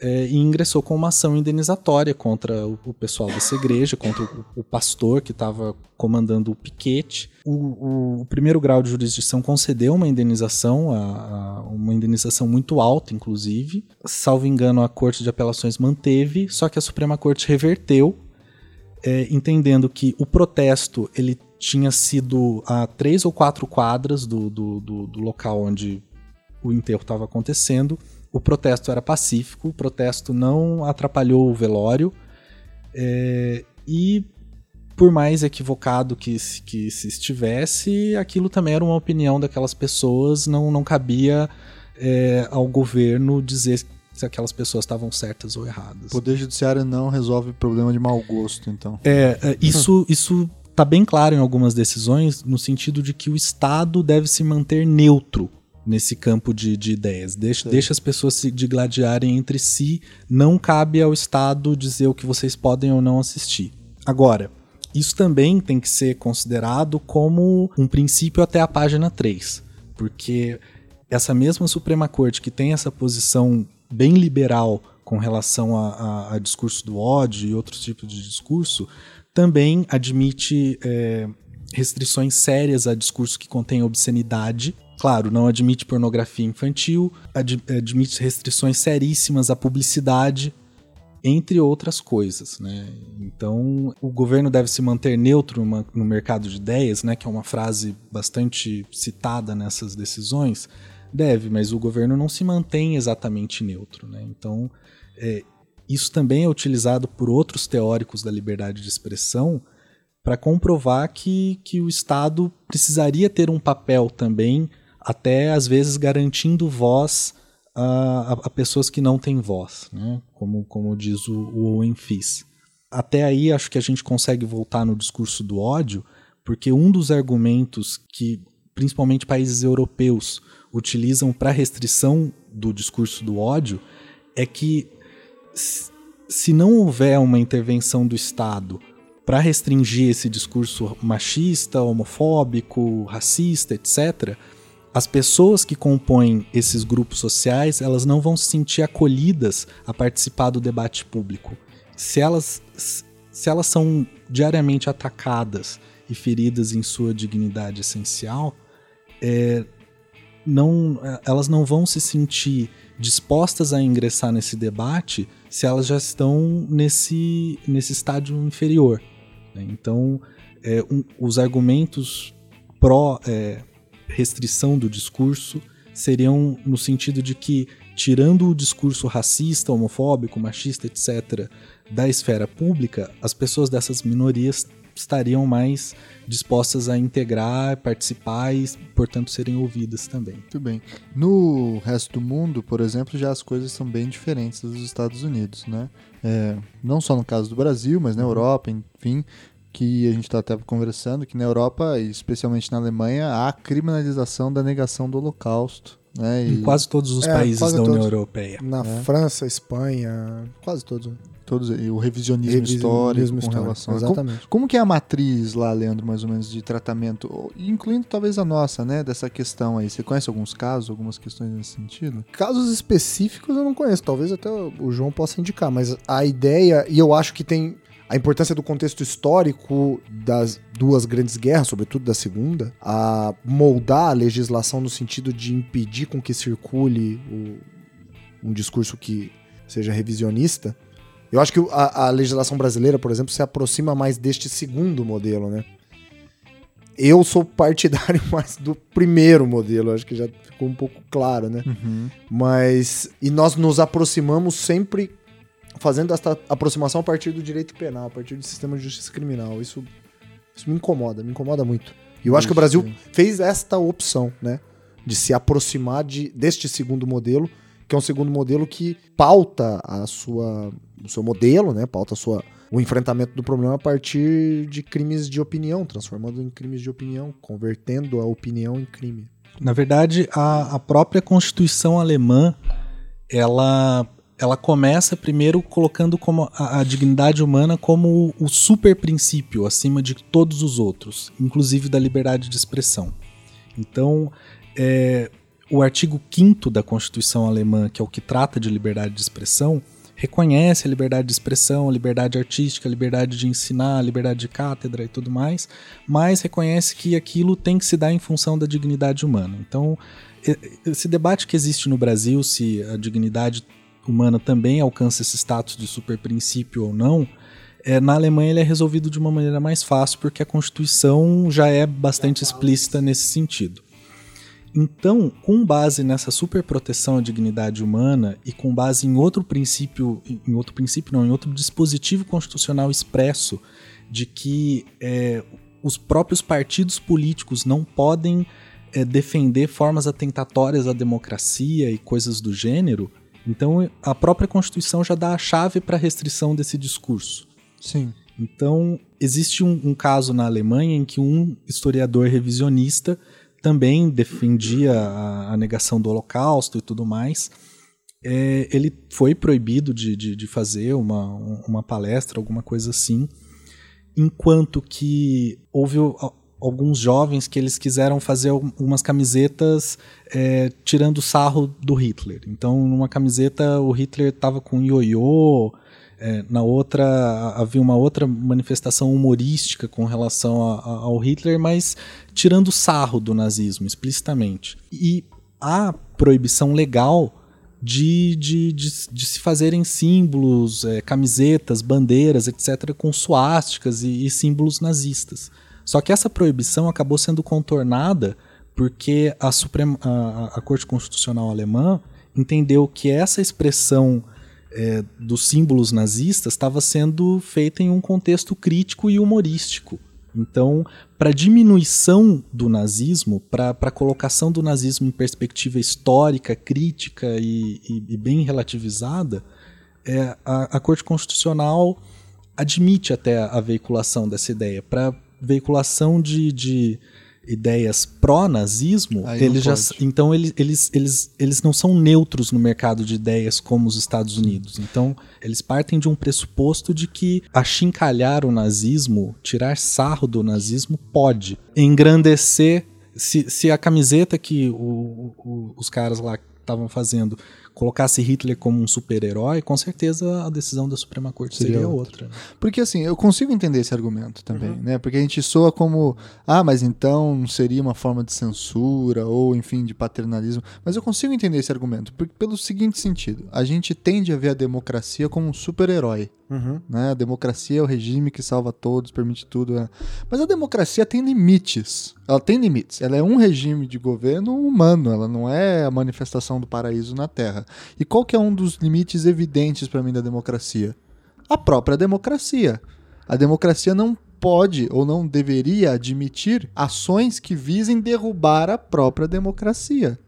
é, e ingressou com uma ação indenizatória contra o, o pessoal dessa igreja, contra o, o pastor que estava comandando o piquete. O, o- primeiro grau de jurisdição concedeu uma indenização, a- a- uma indenização muito alta, inclusive. Salvo engano, a Corte de Apelações manteve, só que a Suprema Corte reverteu, é, entendendo que o protesto ele tinha sido a três ou quatro quadras do, do, do- do local onde o enterro estava acontecendo. O protesto era pacífico, o protesto não atrapalhou o velório. é, e por mais equivocado que, se- que se estivesse, aquilo também era uma opinião daquelas pessoas, não, não cabia é, ao governo dizer se aquelas pessoas estavam certas ou erradas. O Poder Judiciário não resolve problema de mau gosto, então. É, é, isso, isso tá bem claro em algumas decisões, no sentido de que o Estado deve se manter neutro nesse campo de, de ideias. Deixa, deixa as pessoas se digladiarem entre si. Não cabe ao Estado dizer o que vocês podem ou não assistir. Agora, isso também tem que ser considerado como um princípio até a página 3. Porque essa mesma Suprema Corte que tem essa posição bem liberal com relação a, a- a discurso do ódio e outros tipos de discurso, também admite é, restrições sérias a discurso que contém obscenidade. Claro, não admite pornografia infantil, ad- admite restrições seríssimas à publicidade, entre outras coisas, né? Então, o governo deve se manter neutro no mercado de ideias, né? Que é uma frase bastante citada nessas decisões. Deve, mas o governo não se mantém exatamente neutro, né? Então, é, isso também é utilizado por outros teóricos da liberdade de expressão para comprovar que, que o Estado precisaria ter um papel também, até às vezes garantindo voz a, a- a pessoas que não têm voz, né? como, como diz o, o Owen Fis. Até aí acho que a gente consegue voltar no discurso do ódio, porque um dos argumentos que principalmente países europeus utilizam para restrição do discurso do ódio é que se não houver uma intervenção do Estado para restringir esse discurso machista, homofóbico, racista, etc., as pessoas que compõem esses grupos sociais, elas não vão se sentir acolhidas a participar do debate público. Se elas, se elas são diariamente atacadas e feridas em sua dignidade essencial, é, não, elas não vão se sentir dispostas a ingressar nesse debate se elas já estão nesse, nesse estádio inferior. Né? Então, é, um, os argumentos pró é, restrição do discurso seriam no sentido de que, tirando o discurso racista, homofóbico, machista, etc., da esfera pública, as pessoas dessas minorias estariam mais dispostas a integrar, participar e, portanto, serem ouvidas também. Muito bem. No resto do mundo, por exemplo, já as coisas são bem diferentes dos Estados Unidos, né? É, não só no caso do Brasil, mas na Europa, enfim, que a gente está até conversando, que na Europa, especialmente na Alemanha, há criminalização da negação do Holocausto. Né? E em quase todos os é, países da União Europeia. Na é. França, Espanha, quase todos todos e o revisionismo, revisionismo histórico, histórico com relação exatamente. Como, como, que é a matriz lá, Leandro, mais ou menos de tratamento, incluindo talvez a nossa, né, dessa questão aí. Você conhece alguns casos, algumas questões nesse sentido? Casos específicos eu não conheço, talvez até o João possa indicar, mas a ideia e eu acho que tem a importância do contexto histórico das duas grandes guerras, sobretudo da segunda, a moldar a legislação no sentido de impedir com que circule o, um discurso que seja revisionista, eu acho que a, a, legislação brasileira, por exemplo, se aproxima mais deste segundo modelo, né? Eu sou partidário mais do primeiro modelo, acho que já ficou um pouco claro, né? Uhum. Mas. E nós nos aproximamos sempre fazendo esta aproximação a partir do direito penal, a partir do sistema de justiça criminal. Isso, isso me incomoda, me incomoda muito. E eu acho que o Brasil fez esta opção, né? De se aproximar de, deste segundo modelo, que é um segundo modelo que pauta a sua o seu modelo, né? Pauta sua, o enfrentamento do problema a partir de crimes de opinião, transformando em crimes de opinião, convertendo a opinião em crime. Na verdade, a, a própria Constituição alemã, ela ela começa primeiro colocando como a, a, dignidade humana como o, o super princípio acima de todos os outros, inclusive da liberdade de expressão. Então, é, o artigo 5 da Constituição alemã, que é o que trata de liberdade de expressão, reconhece a liberdade de expressão, a liberdade artística, a liberdade de ensinar, a liberdade de cátedra e tudo mais, mas reconhece que aquilo tem que se dar em função da dignidade humana. Então, esse debate que existe no Brasil, se a dignidade humana também alcança esse status de superprincípio ou não, é, na Alemanha ele é resolvido de uma maneira mais fácil, porque a Constituição já é bastante explícita nesse sentido. Então, com base nessa superproteção à dignidade humana e com base em outro princípio, em outro princípio não, em outro dispositivo constitucional expresso de que é, os próprios partidos políticos não podem é, defender formas atentatórias à democracia e coisas do gênero, então a própria Constituição já dá a chave para a restrição desse discurso. Sim. Então, existe um, um caso na Alemanha em que um historiador revisionista também defendia a, a negação do Holocausto e tudo mais. É, ele foi proibido de, de, de, fazer uma, uma palestra, alguma coisa assim, enquanto que houve alguns jovens que eles quiseram fazer umas camisetas é, tirando sarro do Hitler. Então, numa camiseta o Hitler estava com um ioiô, é, na outra havia uma outra manifestação humorística com relação a, a, ao Hitler, mas tirando sarro do nazismo explicitamente. E a proibição legal de, de, de, de se fazerem símbolos, é, camisetas, bandeiras, etc., com suásticas e, e símbolos nazistas. Só que essa proibição acabou sendo contornada porque a, Suprema, a, a Corte Constitucional Alemã entendeu que essa expressão é, dos símbolos nazistas estava sendo feita em um contexto crítico e humorístico. Então, para diminuição do nazismo, para a colocação do nazismo em perspectiva histórica, crítica e, e, e bem relativizada, é, a, a, Corte Constitucional admite até a veiculação dessa ideia. Para veiculação de, de ideias pró-nazismo, eles já, então eles, eles, eles, eles não são neutros no mercado de ideias como os Estados Unidos. Então, eles partem de um pressuposto de que achincalhar o nazismo, tirar sarro do nazismo, pode engrandecer. Se, se a camiseta que o- o- os caras lá estavam fazendo colocasse Hitler como um super-herói, com certeza a decisão da Suprema Corte Seria seria, outra. outra. né? Porque assim, eu consigo entender esse argumento também, né? Porque a gente soa como, ah, mas então não seria uma forma de censura ou, enfim, de paternalismo. Mas eu consigo entender esse argumento por- pelo seguinte sentido: a gente tende a ver a democracia como um super-herói. Né? A democracia é o regime que salva todos, permite tudo. né? Mas a democracia tem limites. Ela tem limites. Ela é um regime de governo humano. Ela não é a manifestação do paraíso na Terra. E qual que é um dos limites evidentes para mim da democracia? A própria democracia. A democracia não pode ou não deveria admitir ações que visem derrubar a própria democracia.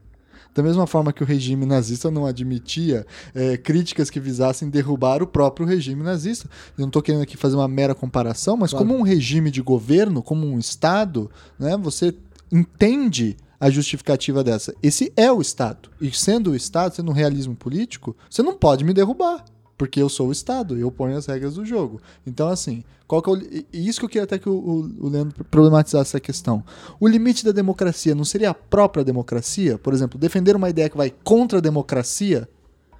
Da mesma forma que o regime nazista não admitia eh, críticas que visassem derrubar o próprio regime nazista. Eu não estou querendo aqui fazer uma mera comparação, mas Claro. como um regime de governo, como um Estado, né, você entende a justificativa dessa. Esse é o Estado. E sendo o Estado, sendo um realismo político, você não pode me derrubar. Porque eu sou o Estado, eu ponho as regras do jogo. Então, assim, qual que é o, isso que eu queria até que o, o, o Leandro problematizasse essa questão. O limite da democracia não seria a própria democracia? Por exemplo, defender uma ideia que vai contra a democracia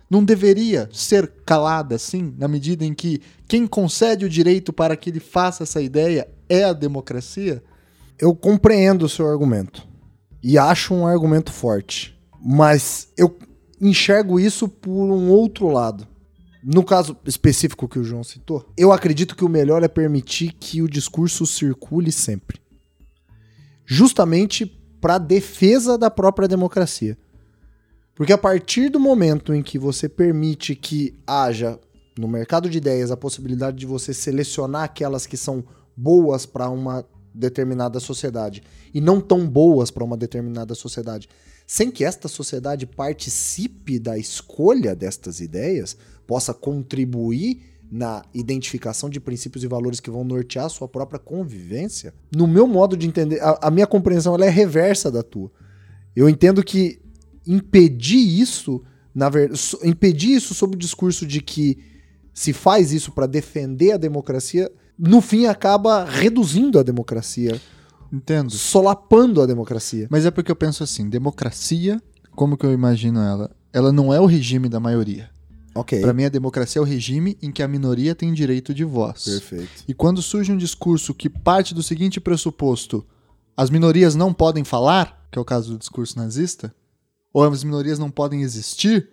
não deveria ser calada assim, na medida em que quem concede o direito para que ele faça essa ideia é a democracia? Eu compreendo o seu argumento. E acho um argumento forte. Mas eu enxergo isso por um outro lado. No caso específico que o João citou, eu acredito que o melhor é permitir que o discurso circule sempre. Justamente para defesa da própria democracia. Porque a partir do momento em que você permite que haja no mercado de ideias a possibilidade de você selecionar aquelas que são boas para uma determinada sociedade e não tão boas para uma determinada sociedade, sem que esta sociedade participe da escolha destas ideias, possa contribuir na identificação de princípios e valores que vão nortear a sua própria convivência, no meu modo de entender, a, a minha compreensão ela é reversa da tua. Eu entendo que impedir isso, na verdade, impedir isso sob o discurso de que se faz isso para defender a democracia, no fim acaba reduzindo a democracia, Entendo. solapando a democracia. Mas é porque eu penso assim, democracia, como que eu imagino ela? Ela não é o regime da maioria. Ok. Para mim, a democracia é o regime em que a minoria tem direito de voz. Perfeito. E quando surge um discurso que parte do seguinte pressuposto: as minorias não podem falar, que é o caso do discurso nazista, ou as minorias não podem existir,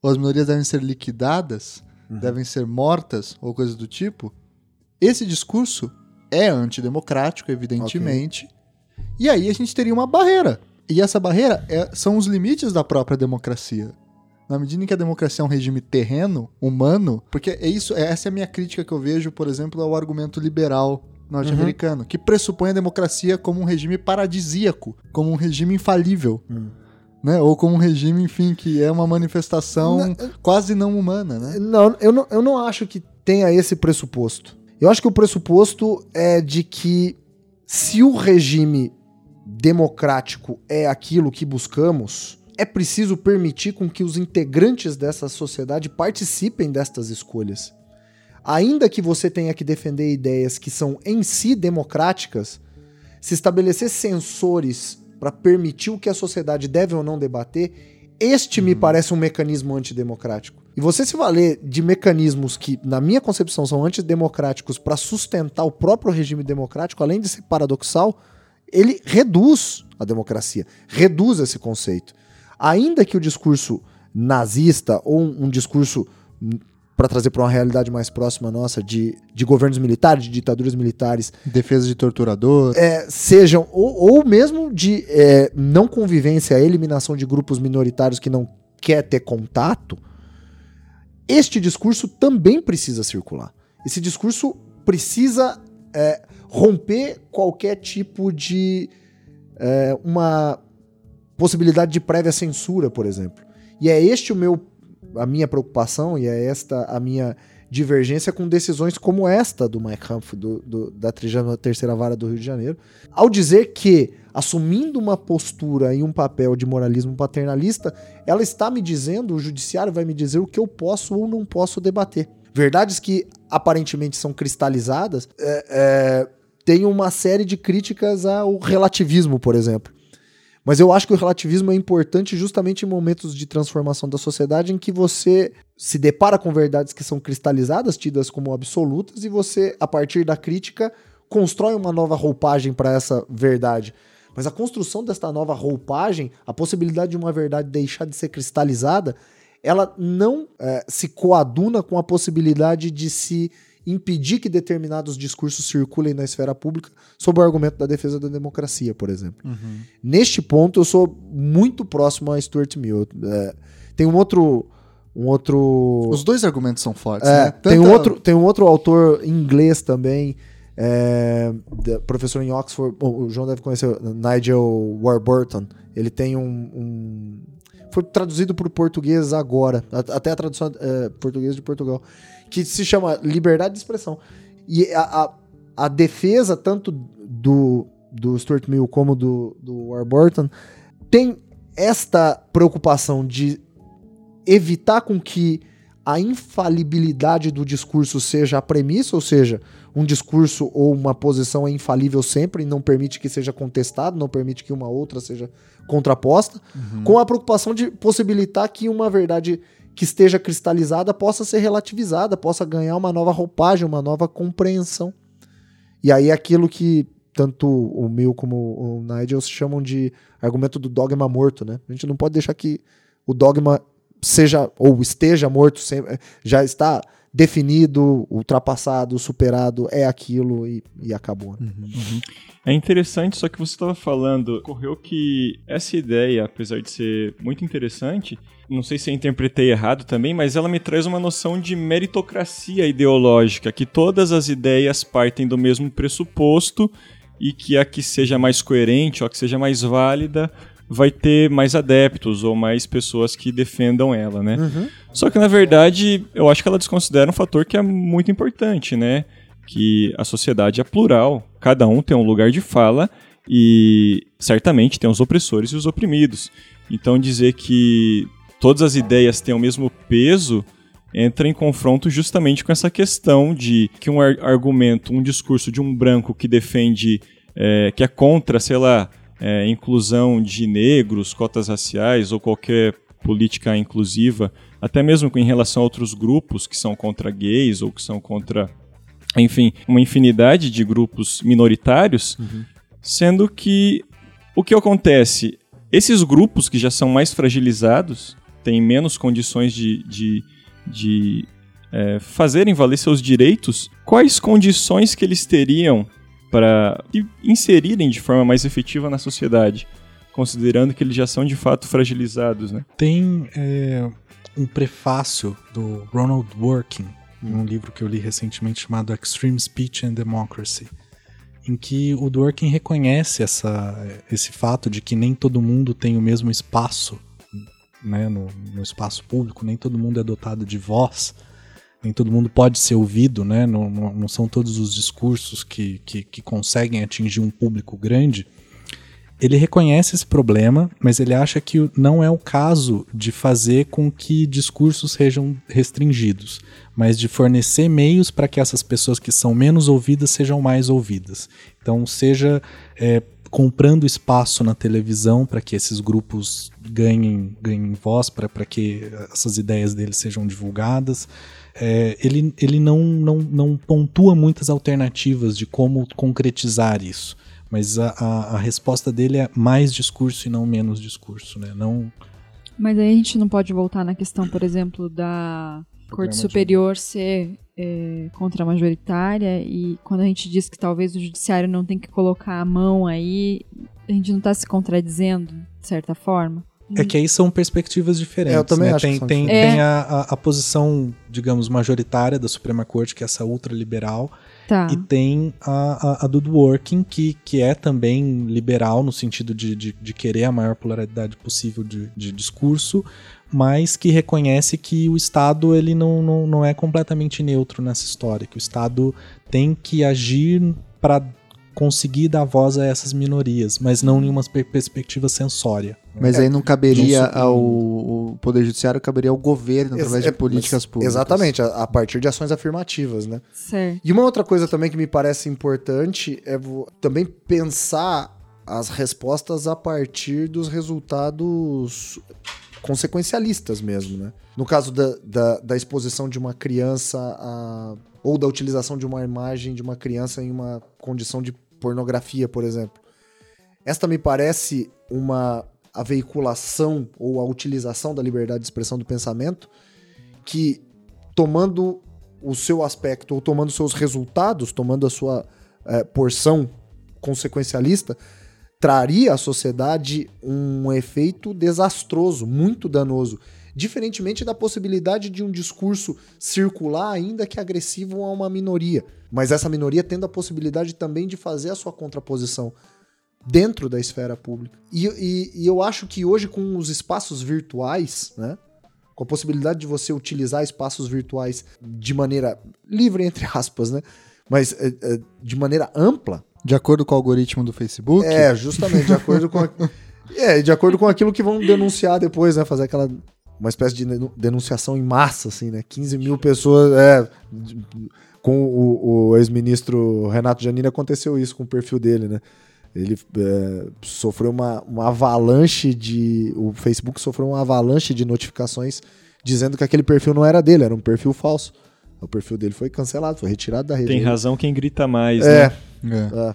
ou as minorias devem ser liquidadas, devem ser mortas, ou coisa do tipo, esse discurso é antidemocrático, evidentemente. E aí a gente teria uma barreira. E essa barreira é- são os limites da própria democracia. Na medida em que a democracia é um regime terreno, humano, porque é isso, é- essa é a minha crítica que eu vejo, por exemplo, ao argumento liberal norte-americano, que pressupõe a democracia como um regime paradisíaco, como um regime infalível. Né? Ou como um regime, enfim, que é uma manifestação quase não humana, né? Não, eu não, eu não acho que tenha esse pressuposto. Eu acho que o pressuposto é de que se o regime democrático é aquilo que buscamos, é preciso permitir com que os integrantes dessa sociedade participem destas escolhas. Ainda que você tenha que defender ideias que são em si democráticas, se estabelecer sensores para permitir o que a sociedade deve ou não debater, este me parece um mecanismo antidemocrático. E você se valer de mecanismos que, na minha concepção, são antidemocráticos para sustentar o próprio regime democrático, além de ser paradoxal, ele reduz a democracia, reduz esse conceito. Ainda que o discurso nazista ou um, um discurso para trazer para uma realidade mais próxima nossa de, de governos militares, de ditaduras militares, Defesa de torturador. é, sejam, ou, ou mesmo de é, não convivência, eliminação de grupos minoritários que não quer ter contato, este discurso também precisa circular. Esse discurso precisa é, romper qualquer tipo de é, uma possibilidade de prévia censura, por exemplo. E é este o meu a minha preocupação e é esta a minha divergência com decisões como esta do Mike Humphrey, do, do, da 33ª Vara do Rio de Janeiro, ao dizer que, assumindo uma postura e um papel de moralismo paternalista, ela está me dizendo, o judiciário vai me dizer o que eu posso ou não posso debater. Verdades que aparentemente são cristalizadas, é, é, tem uma série de críticas ao relativismo, por exemplo. Mas eu acho que o relativismo é importante justamente em momentos de transformação da sociedade em que você se depara com verdades que são cristalizadas, tidas como absolutas, e você, a partir da crítica, constrói uma nova roupagem para essa verdade. Mas a construção desta nova roupagem, a possibilidade de uma verdade deixar de ser cristalizada, ela não é, se coaduna com a possibilidade de se impedir que determinados discursos circulem na esfera pública sob o argumento da defesa da democracia, por exemplo. Uhum. Neste ponto, eu sou muito próximo a Stuart Mill. É, tem um outro. Um outro. Os dois argumentos são fortes, É, né? tem, um Tanta- outro, tem um outro autor inglês também, é, professor em Oxford, o João deve conhecer, Nigel Warburton. Ele tem um. um- foi traduzido para o português agora, até a tradução é, português de Portugal, que se chama Liberdade de Expressão. E a, a, a defesa, tanto do, do Stuart Mill como do, do Warburton, tem esta preocupação de evitar com que a infalibilidade do discurso seja a premissa, ou seja, um discurso ou uma posição é infalível sempre e não permite que seja contestado, não permite que uma outra seja contraposta, com a preocupação de possibilitar que uma verdade que esteja cristalizada possa ser relativizada, possa ganhar uma nova roupagem, uma nova compreensão. E aí aquilo que tanto o Mill como o Nigel se chamam de argumento do dogma morto, né? A gente não pode deixar que o dogma seja ou esteja morto, sem- já está definido, ultrapassado, superado, é aquilo e, e acabou. né? É interessante, só que você estava falando, ocorreu que essa ideia, apesar de ser muito interessante, não sei se eu interpretei errado também, mas ela me traz uma noção de meritocracia ideológica, que todas as ideias partem do mesmo pressuposto e que a que seja mais coerente ou a que seja mais válida vai ter mais adeptos ou mais pessoas que defendam ela, né? Só que na verdade, eu acho que ela desconsidera um fator que é muito importante, né? Que a sociedade é plural, cada um tem um lugar de fala e certamente tem os opressores e os oprimidos. Então dizer que todas as ideias têm o mesmo peso entra em confronto justamente com essa questão de que um ar- argumento, um discurso de um branco que defende, é, que é contra, sei lá, é, inclusão de negros, cotas raciais ou qualquer política inclusiva, até mesmo em relação a outros grupos que são contra gays ou que são contra, enfim, uma infinidade de grupos minoritários, sendo que o que acontece? Esses grupos que já são mais fragilizados, têm menos condições de, de, de é, fazerem valer seus direitos, quais condições que eles teriam para se inserirem de forma mais efetiva na sociedade, considerando que eles já são de fato fragilizados, né? Tem é, um prefácio do Ronald Working, num livro que eu li recentemente chamado Extreme Speech and Democracy, em que o Dworkin reconhece essa, esse fato de que nem todo mundo tem o mesmo espaço né, no, no espaço público, nem todo mundo é dotado de voz, nem todo mundo pode ser ouvido, né, não, não, não são todos os discursos que, que, que conseguem atingir um público grande. Ele reconhece esse problema, mas ele acha que não é o caso de fazer com que discursos sejam restringidos, mas de fornecer meios para que essas pessoas que são menos ouvidas sejam mais ouvidas. Então, seja é, comprando espaço na televisão para que esses grupos ganhem, ganhem voz, para que essas ideias deles sejam divulgadas. É, ele ele não, não, não pontua muitas alternativas de como concretizar isso. Mas a, a, a, resposta dele é mais discurso e não menos discurso, né? Não... Mas aí a gente não pode voltar na questão, por exemplo, da Corte Superior ser é, contra-majoritária e quando a gente diz que talvez o Judiciário não tem que colocar a mão aí, a gente não está se contradizendo, de certa forma? É que aí são perspectivas diferentes. É, eu também né? acho tem, que são tem, tem a, a, a posição, digamos, majoritária da Suprema Corte, que é essa ultraliberal, Tá. e tem a, a, a do Dworkin, que, que é também liberal no sentido de, de, de querer a maior pluralidade possível de, de discurso, mas que reconhece que o Estado ele não, não, não é completamente neutro nessa história, que o Estado tem que agir para conseguir dar voz a essas minorias, mas não em uma perspectiva censória. Mas aí não caberia Não ao o Poder Judiciário, caberia ao governo através Ex- de políticas públicas. Exatamente, a, a partir de ações afirmativas, né? Certo. E uma outra coisa também que me parece importante é também pensar as respostas a partir dos resultados consequencialistas mesmo, né? No caso da, da, da exposição de uma criança a, ou da utilização de uma imagem de uma criança em uma condição de pornografia, por exemplo. Esta me parece uma a veiculação ou a utilização da liberdade de expressão do pensamento que tomando o seu aspecto ou tomando seus resultados, tomando a sua eh, porção consequencialista, traria à sociedade um efeito desastroso, muito danoso. Diferentemente da possibilidade de um discurso circular, ainda que agressivo, a uma minoria. Mas essa minoria tendo a possibilidade também de fazer a sua contraposição dentro da esfera pública. E, e- e eu acho que hoje, com os espaços virtuais, né? Com a possibilidade de você utilizar espaços virtuais de maneira livre, entre aspas, né? Mas eh, eh, de maneira ampla, De acordo com o algoritmo do Facebook, é, justamente, de acordo com. a- é, de acordo com aquilo que vão denunciar depois, né? Fazer aquela. Uma espécie de denu- denunciação em massa, assim, né? 15 mil pessoas. É, com o, o ex-ministro Renato Janine aconteceu isso com o perfil dele, né? Ele é, sofreu uma, uma avalanche de. O Facebook sofreu uma avalanche de notificações dizendo que aquele perfil não era dele, era um perfil falso. O perfil dele foi cancelado, foi retirado da rede. Tem razão quem grita mais, É, né? é. é.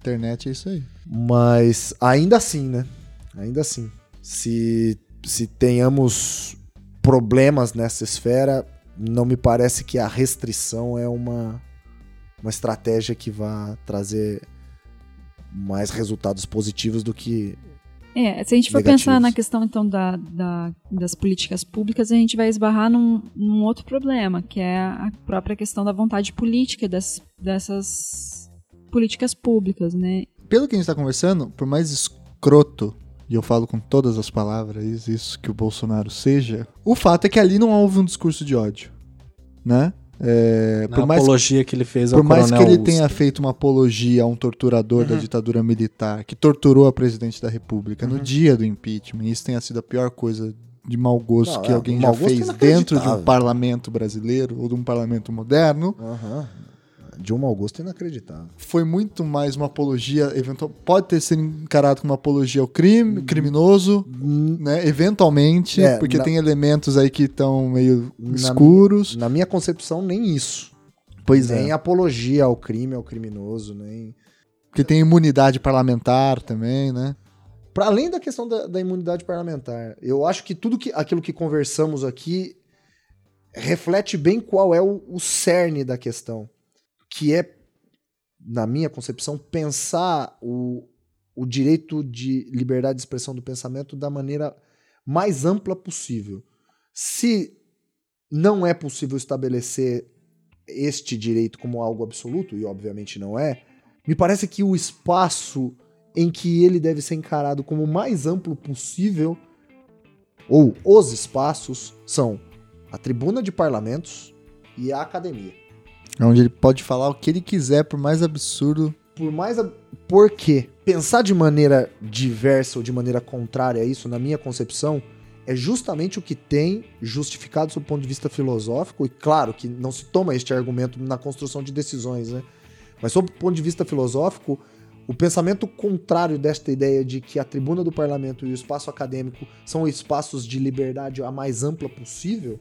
internet é isso aí. Mas ainda assim, né? Ainda assim. Se, se tenhamos problemas nessa esfera, não me parece que a restrição é uma, uma estratégia que vá trazer mais resultados positivos do que. É, se a gente for Negativos. pensar na questão então da, da- das políticas públicas, a gente vai esbarrar num, num outro problema, que é a própria questão da vontade política das, dessas políticas públicas, né? Pelo que a gente tá conversando, por mais escroto, e eu falo com todas as palavras isso que o Bolsonaro seja, o fato é que ali não houve um discurso de ódio, né? É, Na por mais apologia que ele fez ao Por mais que ele tenha feito uma apologia a um torturador da ditadura militar, que torturou a presidente da república no dia do impeachment, e isso tenha sido a pior coisa de mau gosto Não, que é, alguém já fez dentro de um parlamento brasileiro ou de um parlamento moderno, Dilma Augusto é inacreditável. foi muito mais uma apologia, eventual, pode ter sido encarado como uma apologia ao crime, criminoso, né, eventualmente, É, porque na- tem elementos aí que estão meio Na- escuros. Na minha concepção, nem isso. Pois nem é. apologia ao crime, ao criminoso, nem. Porque tem imunidade parlamentar também, né? Para além da questão da, da imunidade parlamentar, eu acho que tudo que, aquilo que conversamos aqui reflete bem qual é o, o cerne da questão, que é, na minha concepção, pensar o, o direito de liberdade de expressão do pensamento da maneira mais ampla possível. Se não é possível estabelecer este direito como algo absoluto, e obviamente não é, me parece que o espaço em que ele deve ser encarado como o mais amplo possível, ou os espaços, são a tribuna de parlamentos e a academia. É onde ele pode falar o que ele quiser, por mais absurdo. Por mais. A... Por quê? Pensar de maneira diversa ou de maneira contrária a isso, na minha concepção, é justamente o que tem justificado sob o ponto de vista filosófico, e claro que não se toma este argumento na construção de decisões, né? Mas sob o ponto de vista filosófico, o pensamento contrário desta ideia de que a tribuna do parlamento e o espaço acadêmico são espaços de liberdade a mais ampla possível,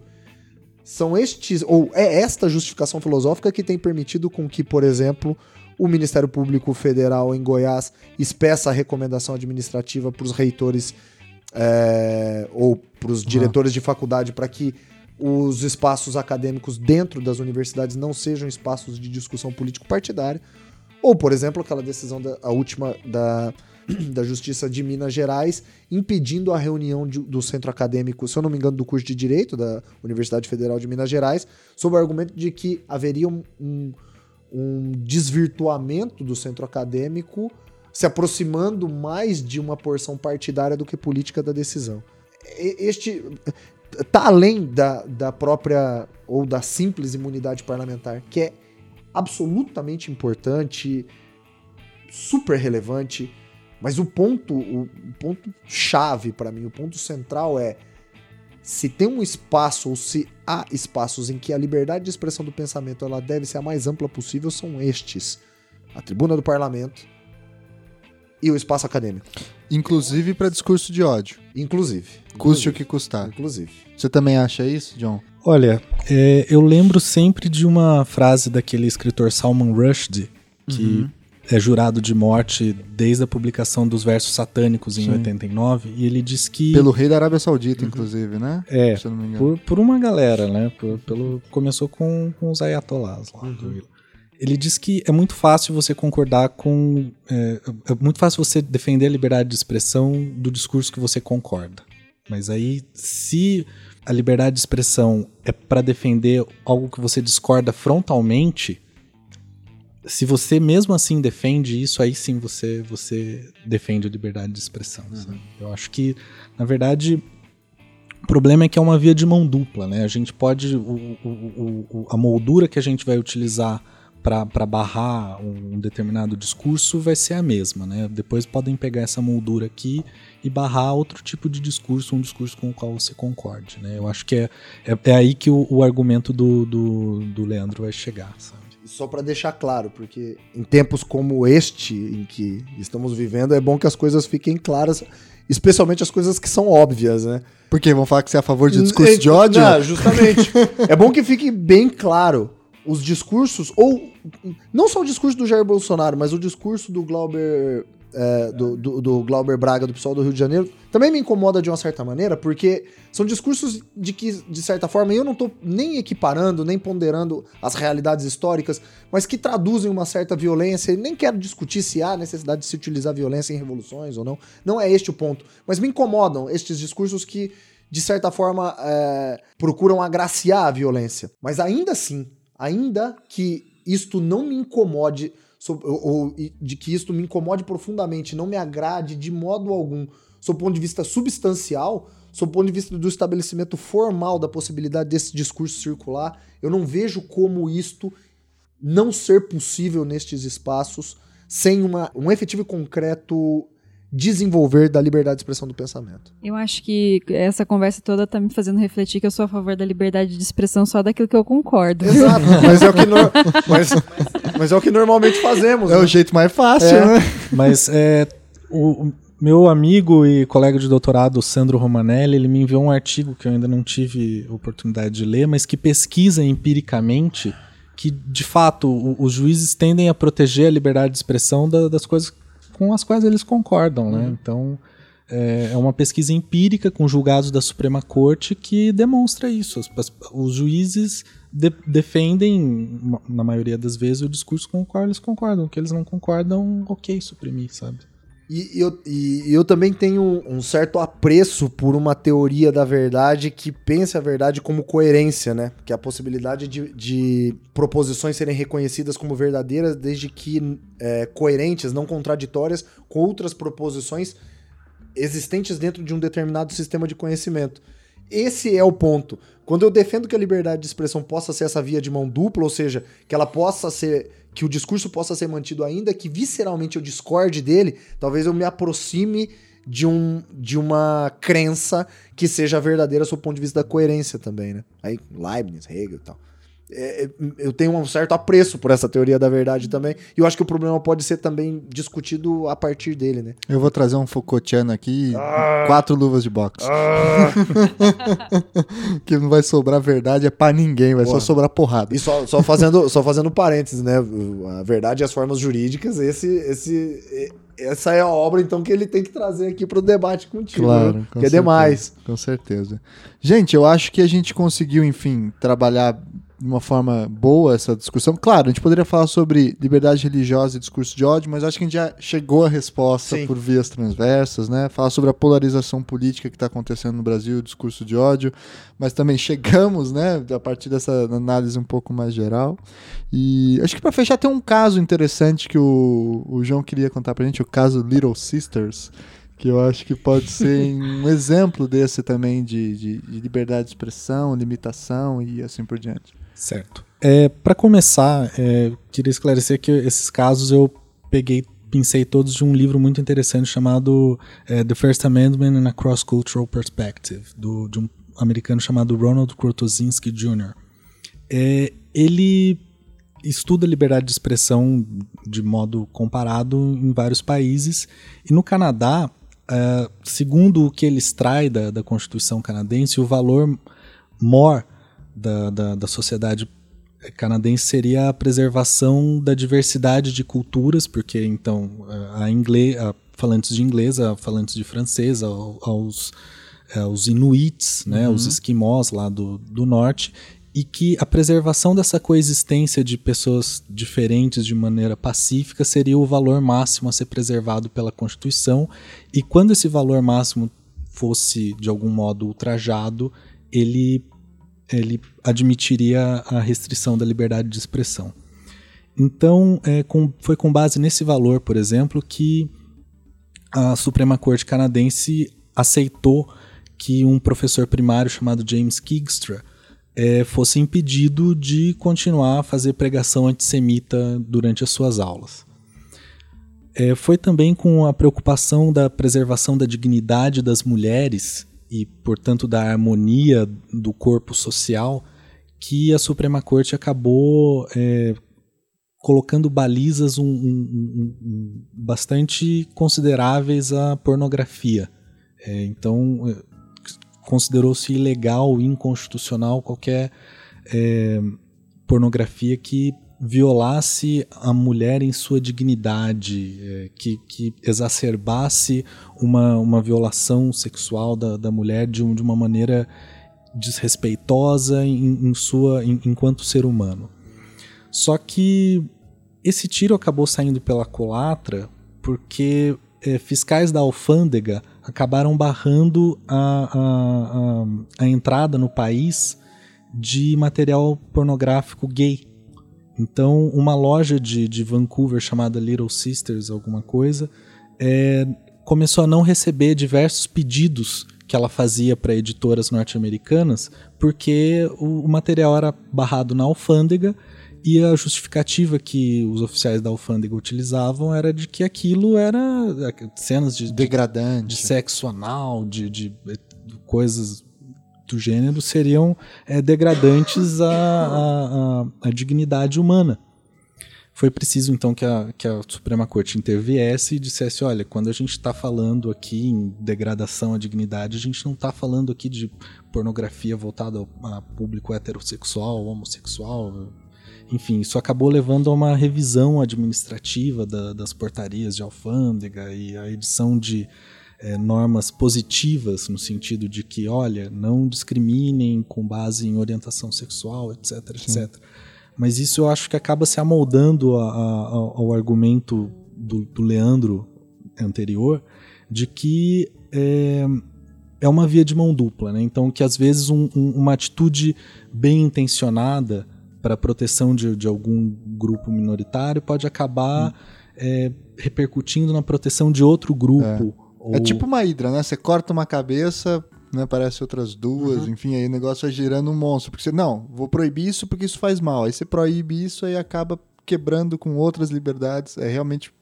são estes, ou é esta justificação filosófica que tem permitido com que, por exemplo, o Ministério Público Federal em Goiás espeça a recomendação administrativa para os reitores é, ou para os diretores de faculdade para que os espaços acadêmicos dentro das universidades não sejam espaços de discussão político-partidária. Ou, por exemplo, aquela decisão da a última da, da Justiça de Minas Gerais impedindo a reunião de- do centro acadêmico, se eu não me engano, do curso de Direito da Universidade Federal de Minas Gerais, sob o argumento de que haveria um, um, um desvirtuamento do centro acadêmico se aproximando mais de uma porção partidária do que política da decisão. Este tá além da, da própria ou da simples imunidade parlamentar, que é absolutamente importante, super relevante, mas o ponto, o ponto chave para mim, o ponto central é se tem um espaço ou se há espaços em que a liberdade de expressão do pensamento ela deve ser a mais ampla possível, são estes: a tribuna do parlamento e o espaço acadêmico. Inclusive para discurso de ódio. Inclusive. Custe o que custar. Inclusive. Você também acha isso, John? Olha, é, eu lembro sempre de uma frase daquele escritor Salman Rushdie, que Uhum. É jurado de morte desde a publicação dos versos satânicos em Sim. 89, e ele diz que. Pelo rei da Arábia Saudita, inclusive, né? É, Se eu não me engano. por, por uma galera, né? Por- pelo, começou com, com os ayatollahs lá. do Irã. Ele diz que é muito fácil você concordar com. É, é muito fácil você defender a liberdade de expressão do discurso que você concorda. Mas aí, se a liberdade de expressão é para defender algo que você discorda frontalmente, se você mesmo assim defende isso, aí sim você, você defende a liberdade de expressão. sabe? Eu acho que, na verdade, o problema é que é uma via de mão dupla, né? A gente pode. o- o- o- a moldura que a gente vai utilizar para barrar um determinado discurso vai ser a mesma, né? Depois podem pegar essa moldura aqui e barrar outro tipo de discurso, um discurso com o qual você concorde, né? Eu acho que é, é, é aí que o, o argumento do, do, do Leandro vai chegar, sabe? Só para deixar claro, porque em tempos como este em que estamos vivendo, é bom que as coisas fiquem claras, especialmente as coisas que são óbvias, né? Porque vão falar que você é a favor de discurso de ódio? Não, justamente. é bom que fique bem claro os discursos, ou não só o discurso do Jair Bolsonaro, mas o discurso do Glauber. É, do, do, do Glauber Braga, do pessoal do Rio de Janeiro, também me incomoda de uma certa maneira, porque são discursos de que, de certa forma, eu não tô nem equiparando, nem ponderando as realidades históricas, mas que traduzem uma certa violência, e nem quero discutir se há necessidade de se utilizar violência em revoluções ou não, não é este o ponto, mas me incomodam estes discursos que de certa forma, é, procuram agraciar a violência. Mas ainda assim, ainda que isto não me incomode, ou, ou de que isto me incomode profundamente, não me agrade de modo algum, sob o ponto de vista substancial, sob o ponto de vista do estabelecimento formal da possibilidade desse discurso circular, eu não vejo como isto não ser possível nestes espaços sem uma, um efetivo e concreto desenvolver da liberdade de expressão do pensamento. Eu acho que essa conversa toda tá me fazendo refletir que eu sou a favor da liberdade de expressão só daquilo que eu concordo. Exato, mas é o que, nor- mas, mas é o que normalmente fazemos. É né? o jeito mais fácil, É. né? Mas é, o, o meu amigo e colega de doutorado, Sandro Romanelli, ele me enviou um artigo que eu ainda não tive oportunidade de ler, mas que pesquisa empiricamente que, de fato, o- os juízes tendem a proteger a liberdade de expressão da- das coisas com as quais eles concordam, né? Então, é, é uma pesquisa empírica com julgados da Suprema Corte que demonstra isso. Os juízes de- defendem, na maioria das vezes, o discurso com o qual eles concordam. O que eles não concordam, ok, suprimir, sabe? E, eu, e eu também tenho um certo apreço por uma teoria da verdade que pensa a verdade como coerência, né? Que é a possibilidade de, de proposições serem reconhecidas como verdadeiras desde que é, coerentes, não contraditórias, com outras proposições existentes dentro de um determinado sistema de conhecimento. Esse é o ponto. Quando eu defendo que a liberdade de expressão possa ser essa via de mão dupla, ou seja, que ela possa ser. Que o discurso possa ser mantido ainda, que visceralmente eu discorde dele, talvez eu me aproxime de, um, de uma crença que seja verdadeira sob o ponto de vista da coerência também, né? Aí, Leibniz, Hegel e tal. É, é, eu tenho um certo apreço por essa teoria da verdade também, e eu acho que o problema pode ser também discutido a partir dele, né? Eu vou trazer um Foucaultiano aqui e quatro luvas de boxe. que não vai sobrar verdade é pra ninguém, vai Porra. só sobrar porrada. E só, só fazendo, só fazendo parênteses, né? A verdade e as formas jurídicas, esse, esse, essa é a obra, então, que ele tem que trazer aqui pro debate contigo. Claro, viu? com que é certeza, demais. Com certeza. Gente, eu acho que a gente conseguiu, enfim, trabalhar de uma forma boa essa discussão. Claro, a gente poderia falar sobre liberdade religiosa e discurso de ódio, mas acho que a gente já chegou à resposta Sim. por vias transversas, né? Falar sobre a polarização política que está acontecendo no Brasil, o discurso de ódio, mas também chegamos, né, a partir dessa análise um pouco mais geral. E acho que para fechar tem um caso interessante que o, o João queria contar pra gente, o caso Little Sisters, que eu acho que pode ser um exemplo desse também de, de, de liberdade de expressão, limitação e assim por diante. Certo. É, para começar, é, queria esclarecer que esses casos eu peguei, pensei todos de um livro muito interessante chamado é, The First Amendment in a Cross-Cultural Perspective, do, de um americano chamado Ronald Krotosinski Jr. É, ele estuda liberdade de expressão de modo comparado em vários países. E no Canadá, uh, segundo o que ele extrai da, da Constituição canadense, o valor maior da, da, da sociedade canadense seria a preservação da diversidade de culturas, porque então a inglês, a falantes de inglês, a falantes de francês, aos, aos inuits, né, uhum. os esquimós lá do, do norte, e que a preservação dessa coexistência de pessoas diferentes de maneira pacífica seria o valor máximo a ser preservado pela Constituição, e quando esse valor máximo fosse de algum modo ultrajado, ele, ele admitiria a restrição da liberdade de expressão. Então, é, com, foi com base nesse valor, por exemplo, que a Suprema Corte canadense aceitou que um professor primário chamado James Kigstra é, fosse impedido de continuar a fazer pregação antissemita durante as suas aulas. É, foi também com a preocupação da preservação da dignidade das mulheres e, portanto, da harmonia do corpo social que a Suprema Corte acabou é, colocando balizas um, um, um, bastante consideráveis à pornografia. É, então, considerou-se ilegal, inconstitucional qualquer é, pornografia que violasse a mulher em sua dignidade, é, que, que, exacerbasse uma, uma violação sexual da, da mulher de, um, de uma maneira desrespeitosa em, em sua, em, enquanto ser humano. Só que esse tiro acabou saindo pela culatra porque é, fiscais da alfândega acabaram barrando a, a, a, a entrada no país de material pornográfico gay. Então, uma loja de, de Vancouver chamada Little Sisters, alguma coisa, é, começou a não receber diversos pedidos que ela fazia para editoras norte-americanas, porque o, o, material era barrado na alfândega e a justificativa que os oficiais da alfândega utilizavam era de que aquilo era é, cenas de degradante, de, de sexo anal, de, de, de, coisas do gênero seriam é, degradantes à, à, à, dignidade humana. Foi preciso então que a, que a Suprema Corte interviesse e dissesse: olha, quando a gente está falando aqui em degradação à dignidade, a gente não está falando aqui de pornografia voltada a público heterossexual, homossexual, enfim, isso acabou levando a uma revisão administrativa da, das portarias de alfândega e a edição de é, normas positivas, no sentido de que, olha, não discriminem com base em orientação sexual, etc, Sim. etc. Mas isso eu acho que acaba se amoldando a, a, ao argumento do, do, Leandro anterior, de que é, é uma via de mão dupla, né? Então, que às vezes um, um, uma atitude bem intencionada para proteção de, de algum grupo minoritário pode acabar hum. é, repercutindo na proteção de outro grupo. É. Ou... é tipo uma hidra, né? Você corta uma cabeça, né, parece outras duas, uhum. enfim, aí o negócio vai girando um monstro. Porque você, não, vou proibir isso porque isso faz mal. Aí você proíbe isso e acaba quebrando com outras liberdades. É realmente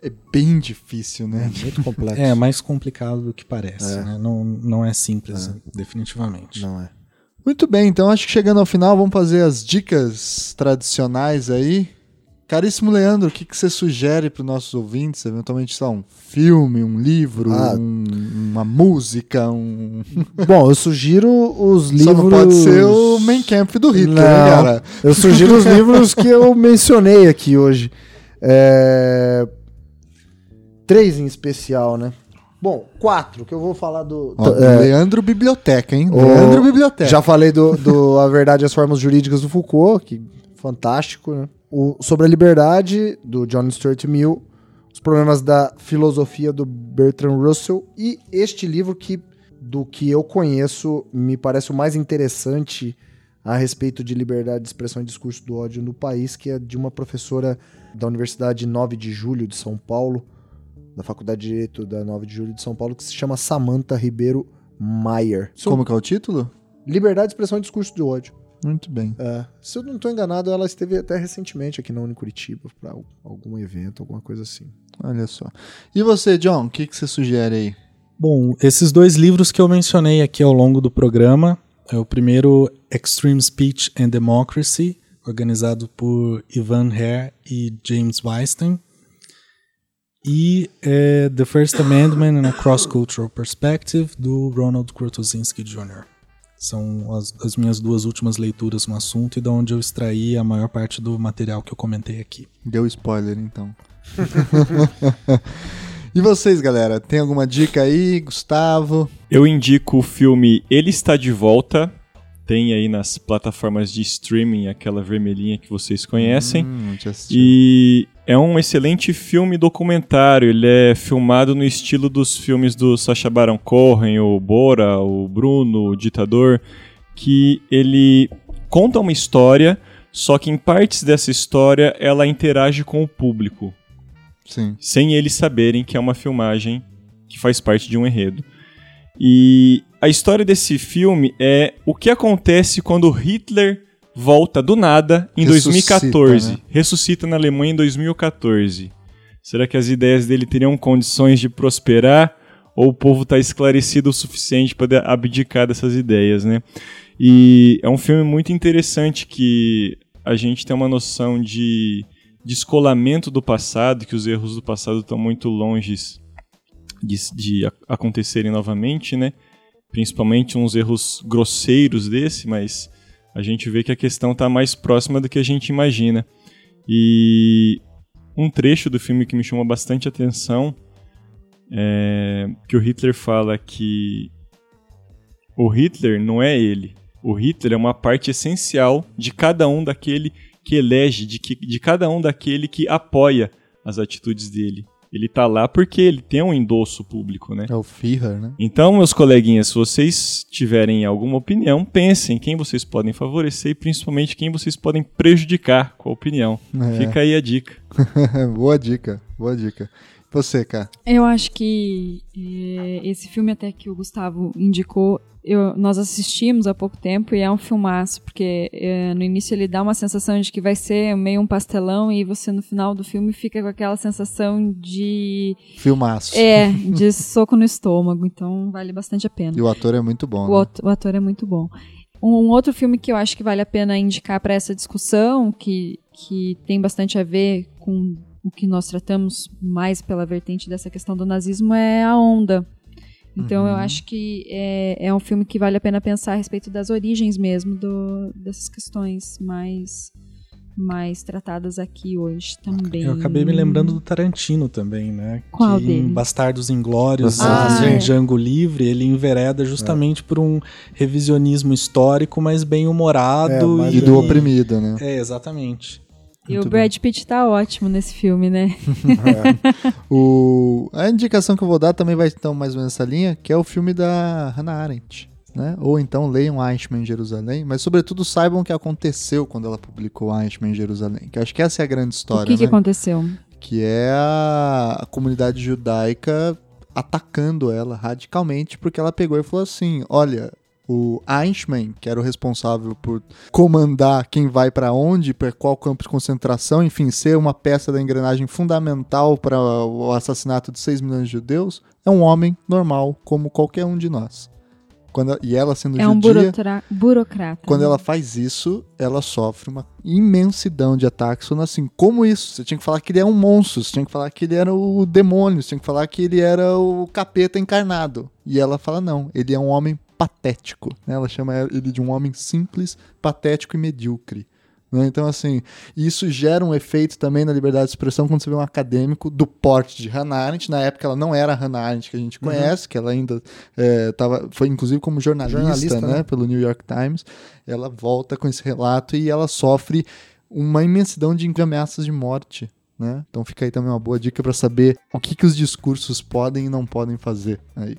é bem difícil, né? É muito complexo. É mais complicado do que parece, é. né? Não, não é simples, é. definitivamente. Não é. Muito bem, então acho que chegando ao final vamos fazer as dicas tradicionais aí. Caríssimo Leandro, o que, que você sugere para os nossos ouvintes? Eventualmente, só um filme, um livro, ah. um, uma música, um. Bom, eu sugiro os livros. Só não pode ser o Main Camp do Hitler, né, cara? Eu sugiro os livros que eu mencionei aqui hoje. É... Três em especial, né? Bom, quatro, que eu vou falar do. Ó, é, Leandro Biblioteca, hein? O, Leandro Biblioteca. Já falei do, do A Verdade e as Formas Jurídicas do Foucault, que fantástico, né? O, sobre a liberdade, do John Stuart Mill. Os problemas da filosofia do Bertrand Russell. E este livro que, do que eu conheço, me parece o mais interessante a respeito de liberdade de expressão e discurso do ódio no país, que é de uma professora da Universidade 9 de Julho de São Paulo da Faculdade de Direito da 9 de Julho de São Paulo, que se chama Samantha Ribeiro Maier. Como que é o título? Liberdade de expressão e discurso de ódio. Muito bem. É, se eu não estou enganado, ela esteve até recentemente aqui na Unicuritiba para algum evento, alguma coisa assim. Olha só. E você, John, o que, que você sugere aí? Bom, esses dois livros que eu mencionei aqui ao longo do programa, é o primeiro Extreme Speech and Democracy, organizado por Ivan Hare e James Weinstein, e é, The First Amendment in a Cross-Cultural Perspective, do Ronald Krutowzinski Jr. São as, as, minhas duas últimas leituras no assunto e da onde eu extraí a maior parte do material que eu comentei aqui. Deu spoiler, então. e vocês, galera? Tem alguma dica aí, Gustavo? Eu indico o filme Ele Está de Volta. Tem aí nas plataformas de streaming aquela vermelhinha que vocês conhecem. Hum, e é um excelente filme documentário. Ele é filmado no estilo dos filmes do Sacha Baron Cohen, o Bora, o Bruno, o Ditador, que ele conta uma história, só que em partes dessa história ela interage com o público. Sim. Sem eles saberem que é uma filmagem que faz parte de um enredo. E a história desse filme é o que acontece quando Hitler volta do nada em Ressuscita, 2014. Né? Ressuscita na Alemanha em 2014. Será que as ideias dele teriam condições de prosperar? Ou o povo está esclarecido o suficiente para abdicar dessas ideias, né? E é um filme muito interessante que a gente tem uma noção de descolamento do passado, que os erros do passado estão muito longe de, de acontecerem novamente, né? Principalmente uns erros grosseiros desse, mas a gente vê que a questão está mais próxima do que a gente imagina. E um trecho do filme que me chamou bastante atenção é que o Hitler fala que o Hitler não é ele. O Hitler é uma parte essencial de cada um daquele que elege, de, que, de cada um daquele que apoia as atitudes dele. Ele tá lá porque ele tem um endosso público, né? É o Führer, né? Então, meus coleguinhas, se vocês tiverem alguma opinião, pensem quem vocês podem favorecer e principalmente quem vocês podem prejudicar com a opinião. É. Fica aí a dica. boa dica, boa dica. Você, cara? Eu acho que é, esse filme até que o Gustavo indicou, eu, nós assistimos há pouco tempo e é um filmaço, porque é, no início ele dá uma sensação de que vai ser meio um pastelão e você no final do filme fica com aquela sensação de... Filmaço. É, de soco no estômago, então vale bastante a pena. E o ator é muito bom, o, né? o ator é muito bom. Um outro filme que eu acho que vale a pena indicar para essa discussão, que, que tem bastante a ver com o que nós tratamos mais pela vertente dessa questão do nazismo é a onda. Então uhum. eu acho que é, é um filme que vale a pena pensar a respeito das origens mesmo do, dessas questões mais mais tratadas aqui hoje também. Eu acabei me lembrando do Tarantino também, né? Qual que dele? em Bastardos Inglórios, ah, em é. Django Livre, ele envereda justamente é. por um revisionismo histórico, mas bem humorado. É, e, e do oprimido, né? É, exatamente. E Muito o Brad bom. Pitt tá ótimo nesse filme, né? é. o... A indicação que eu vou dar também vai então mais ou menos nessa linha, que é o filme da Hannah Arendt. Né? Ou então leiam Eichmann em Jerusalém, mas sobretudo saibam o que aconteceu quando ela publicou Eichmann em Jerusalém. Que acho que essa é a grande história. O que, né? que aconteceu? Que é a, a comunidade judaica atacando ela radicalmente porque ela pegou e falou assim: olha, o Eichmann, que era o responsável por comandar quem vai para onde, para qual campo de concentração, enfim, ser uma peça da engrenagem fundamental para o assassinato de 6 milhões de judeus, é um homem normal, como qualquer um de nós. Quando, e ela sendo é judia, um burocrata. Quando né? ela faz isso, ela sofre uma imensidão de ataques. Falando assim, como isso? Você tinha que falar que ele é um monstro, você tinha que falar que ele era o demônio, você tinha que falar que ele era o capeta encarnado. E ela fala, não, ele é um homem patético. Né? Ela chama ele de um homem simples, patético e medíocre. Né? Então, assim, isso gera um efeito também na liberdade de expressão quando você vê um acadêmico do porte de Hannah Arendt. Na época, ela não era a Hannah Arendt que a gente uhum. conhece, uhum. que ela ainda é, tava, foi inclusive como jornalista, jornalista né? né? pelo New York Times. Ela volta com esse relato e ela sofre uma imensidão de ameaças de morte. Né? Então fica aí também uma boa dica para saber o que, que os discursos podem e não podem fazer. Aí.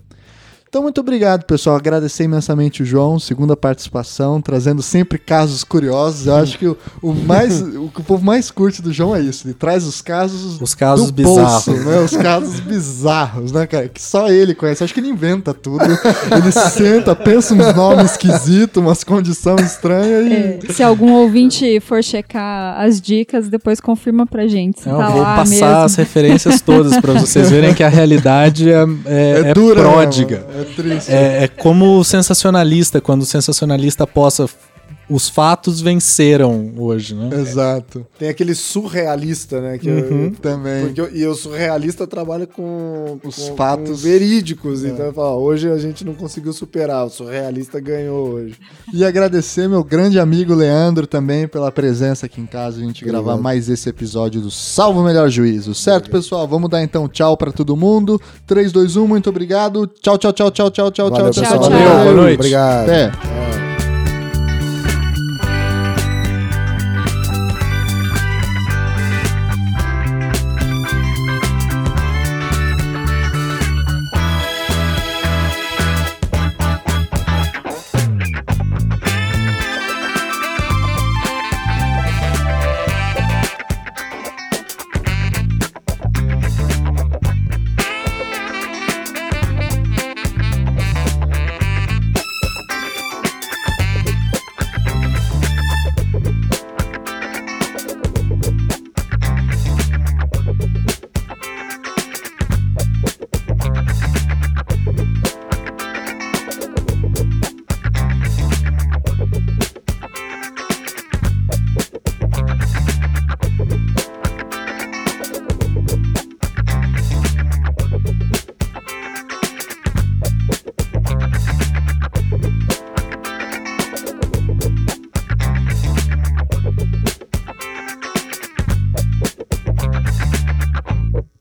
Então, muito obrigado, pessoal. Agradecer imensamente o João, segunda participação, trazendo sempre casos curiosos. Eu acho que o, o mais, o que o povo mais curte do João é isso. Ele traz os casos, Os casos do bizarros. bolso, né? Os casos bizarros, né, cara? Que só ele conhece. Acho que ele inventa tudo. Ele senta, pensa uns nomes esquisitos, umas condições estranhas e. É, se algum ouvinte for checar as dicas, depois confirma pra gente se Eu tá vou lá passar mesmo. as referências todas pra vocês verem que a realidade é, é, é dura, né, pródiga. mano? É triste. É, é como o sensacionalista, quando o sensacionalista possa. Os fatos venceram hoje, né? Exato. Tem aquele surrealista, né? Que Uhum. Também. Porque eu- e o surrealista trabalha com Os com- fatos. com verídicos. Então eu falo, ó, hoje a gente não conseguiu superar, o surrealista ganhou hoje. E agradecer meu grande amigo Leandro também pela presença aqui em casa, a gente gravar mais esse episódio do Salvo Melhor Juízo. Certo, pessoal? Vamos dar então tchau pra todo mundo. 3, 2, 1, muito obrigado. Tchau, tchau, tchau, tchau, tchau, tchau, Valeu, tchau, tchau. Valeu, boa noite. Obrigado. Até.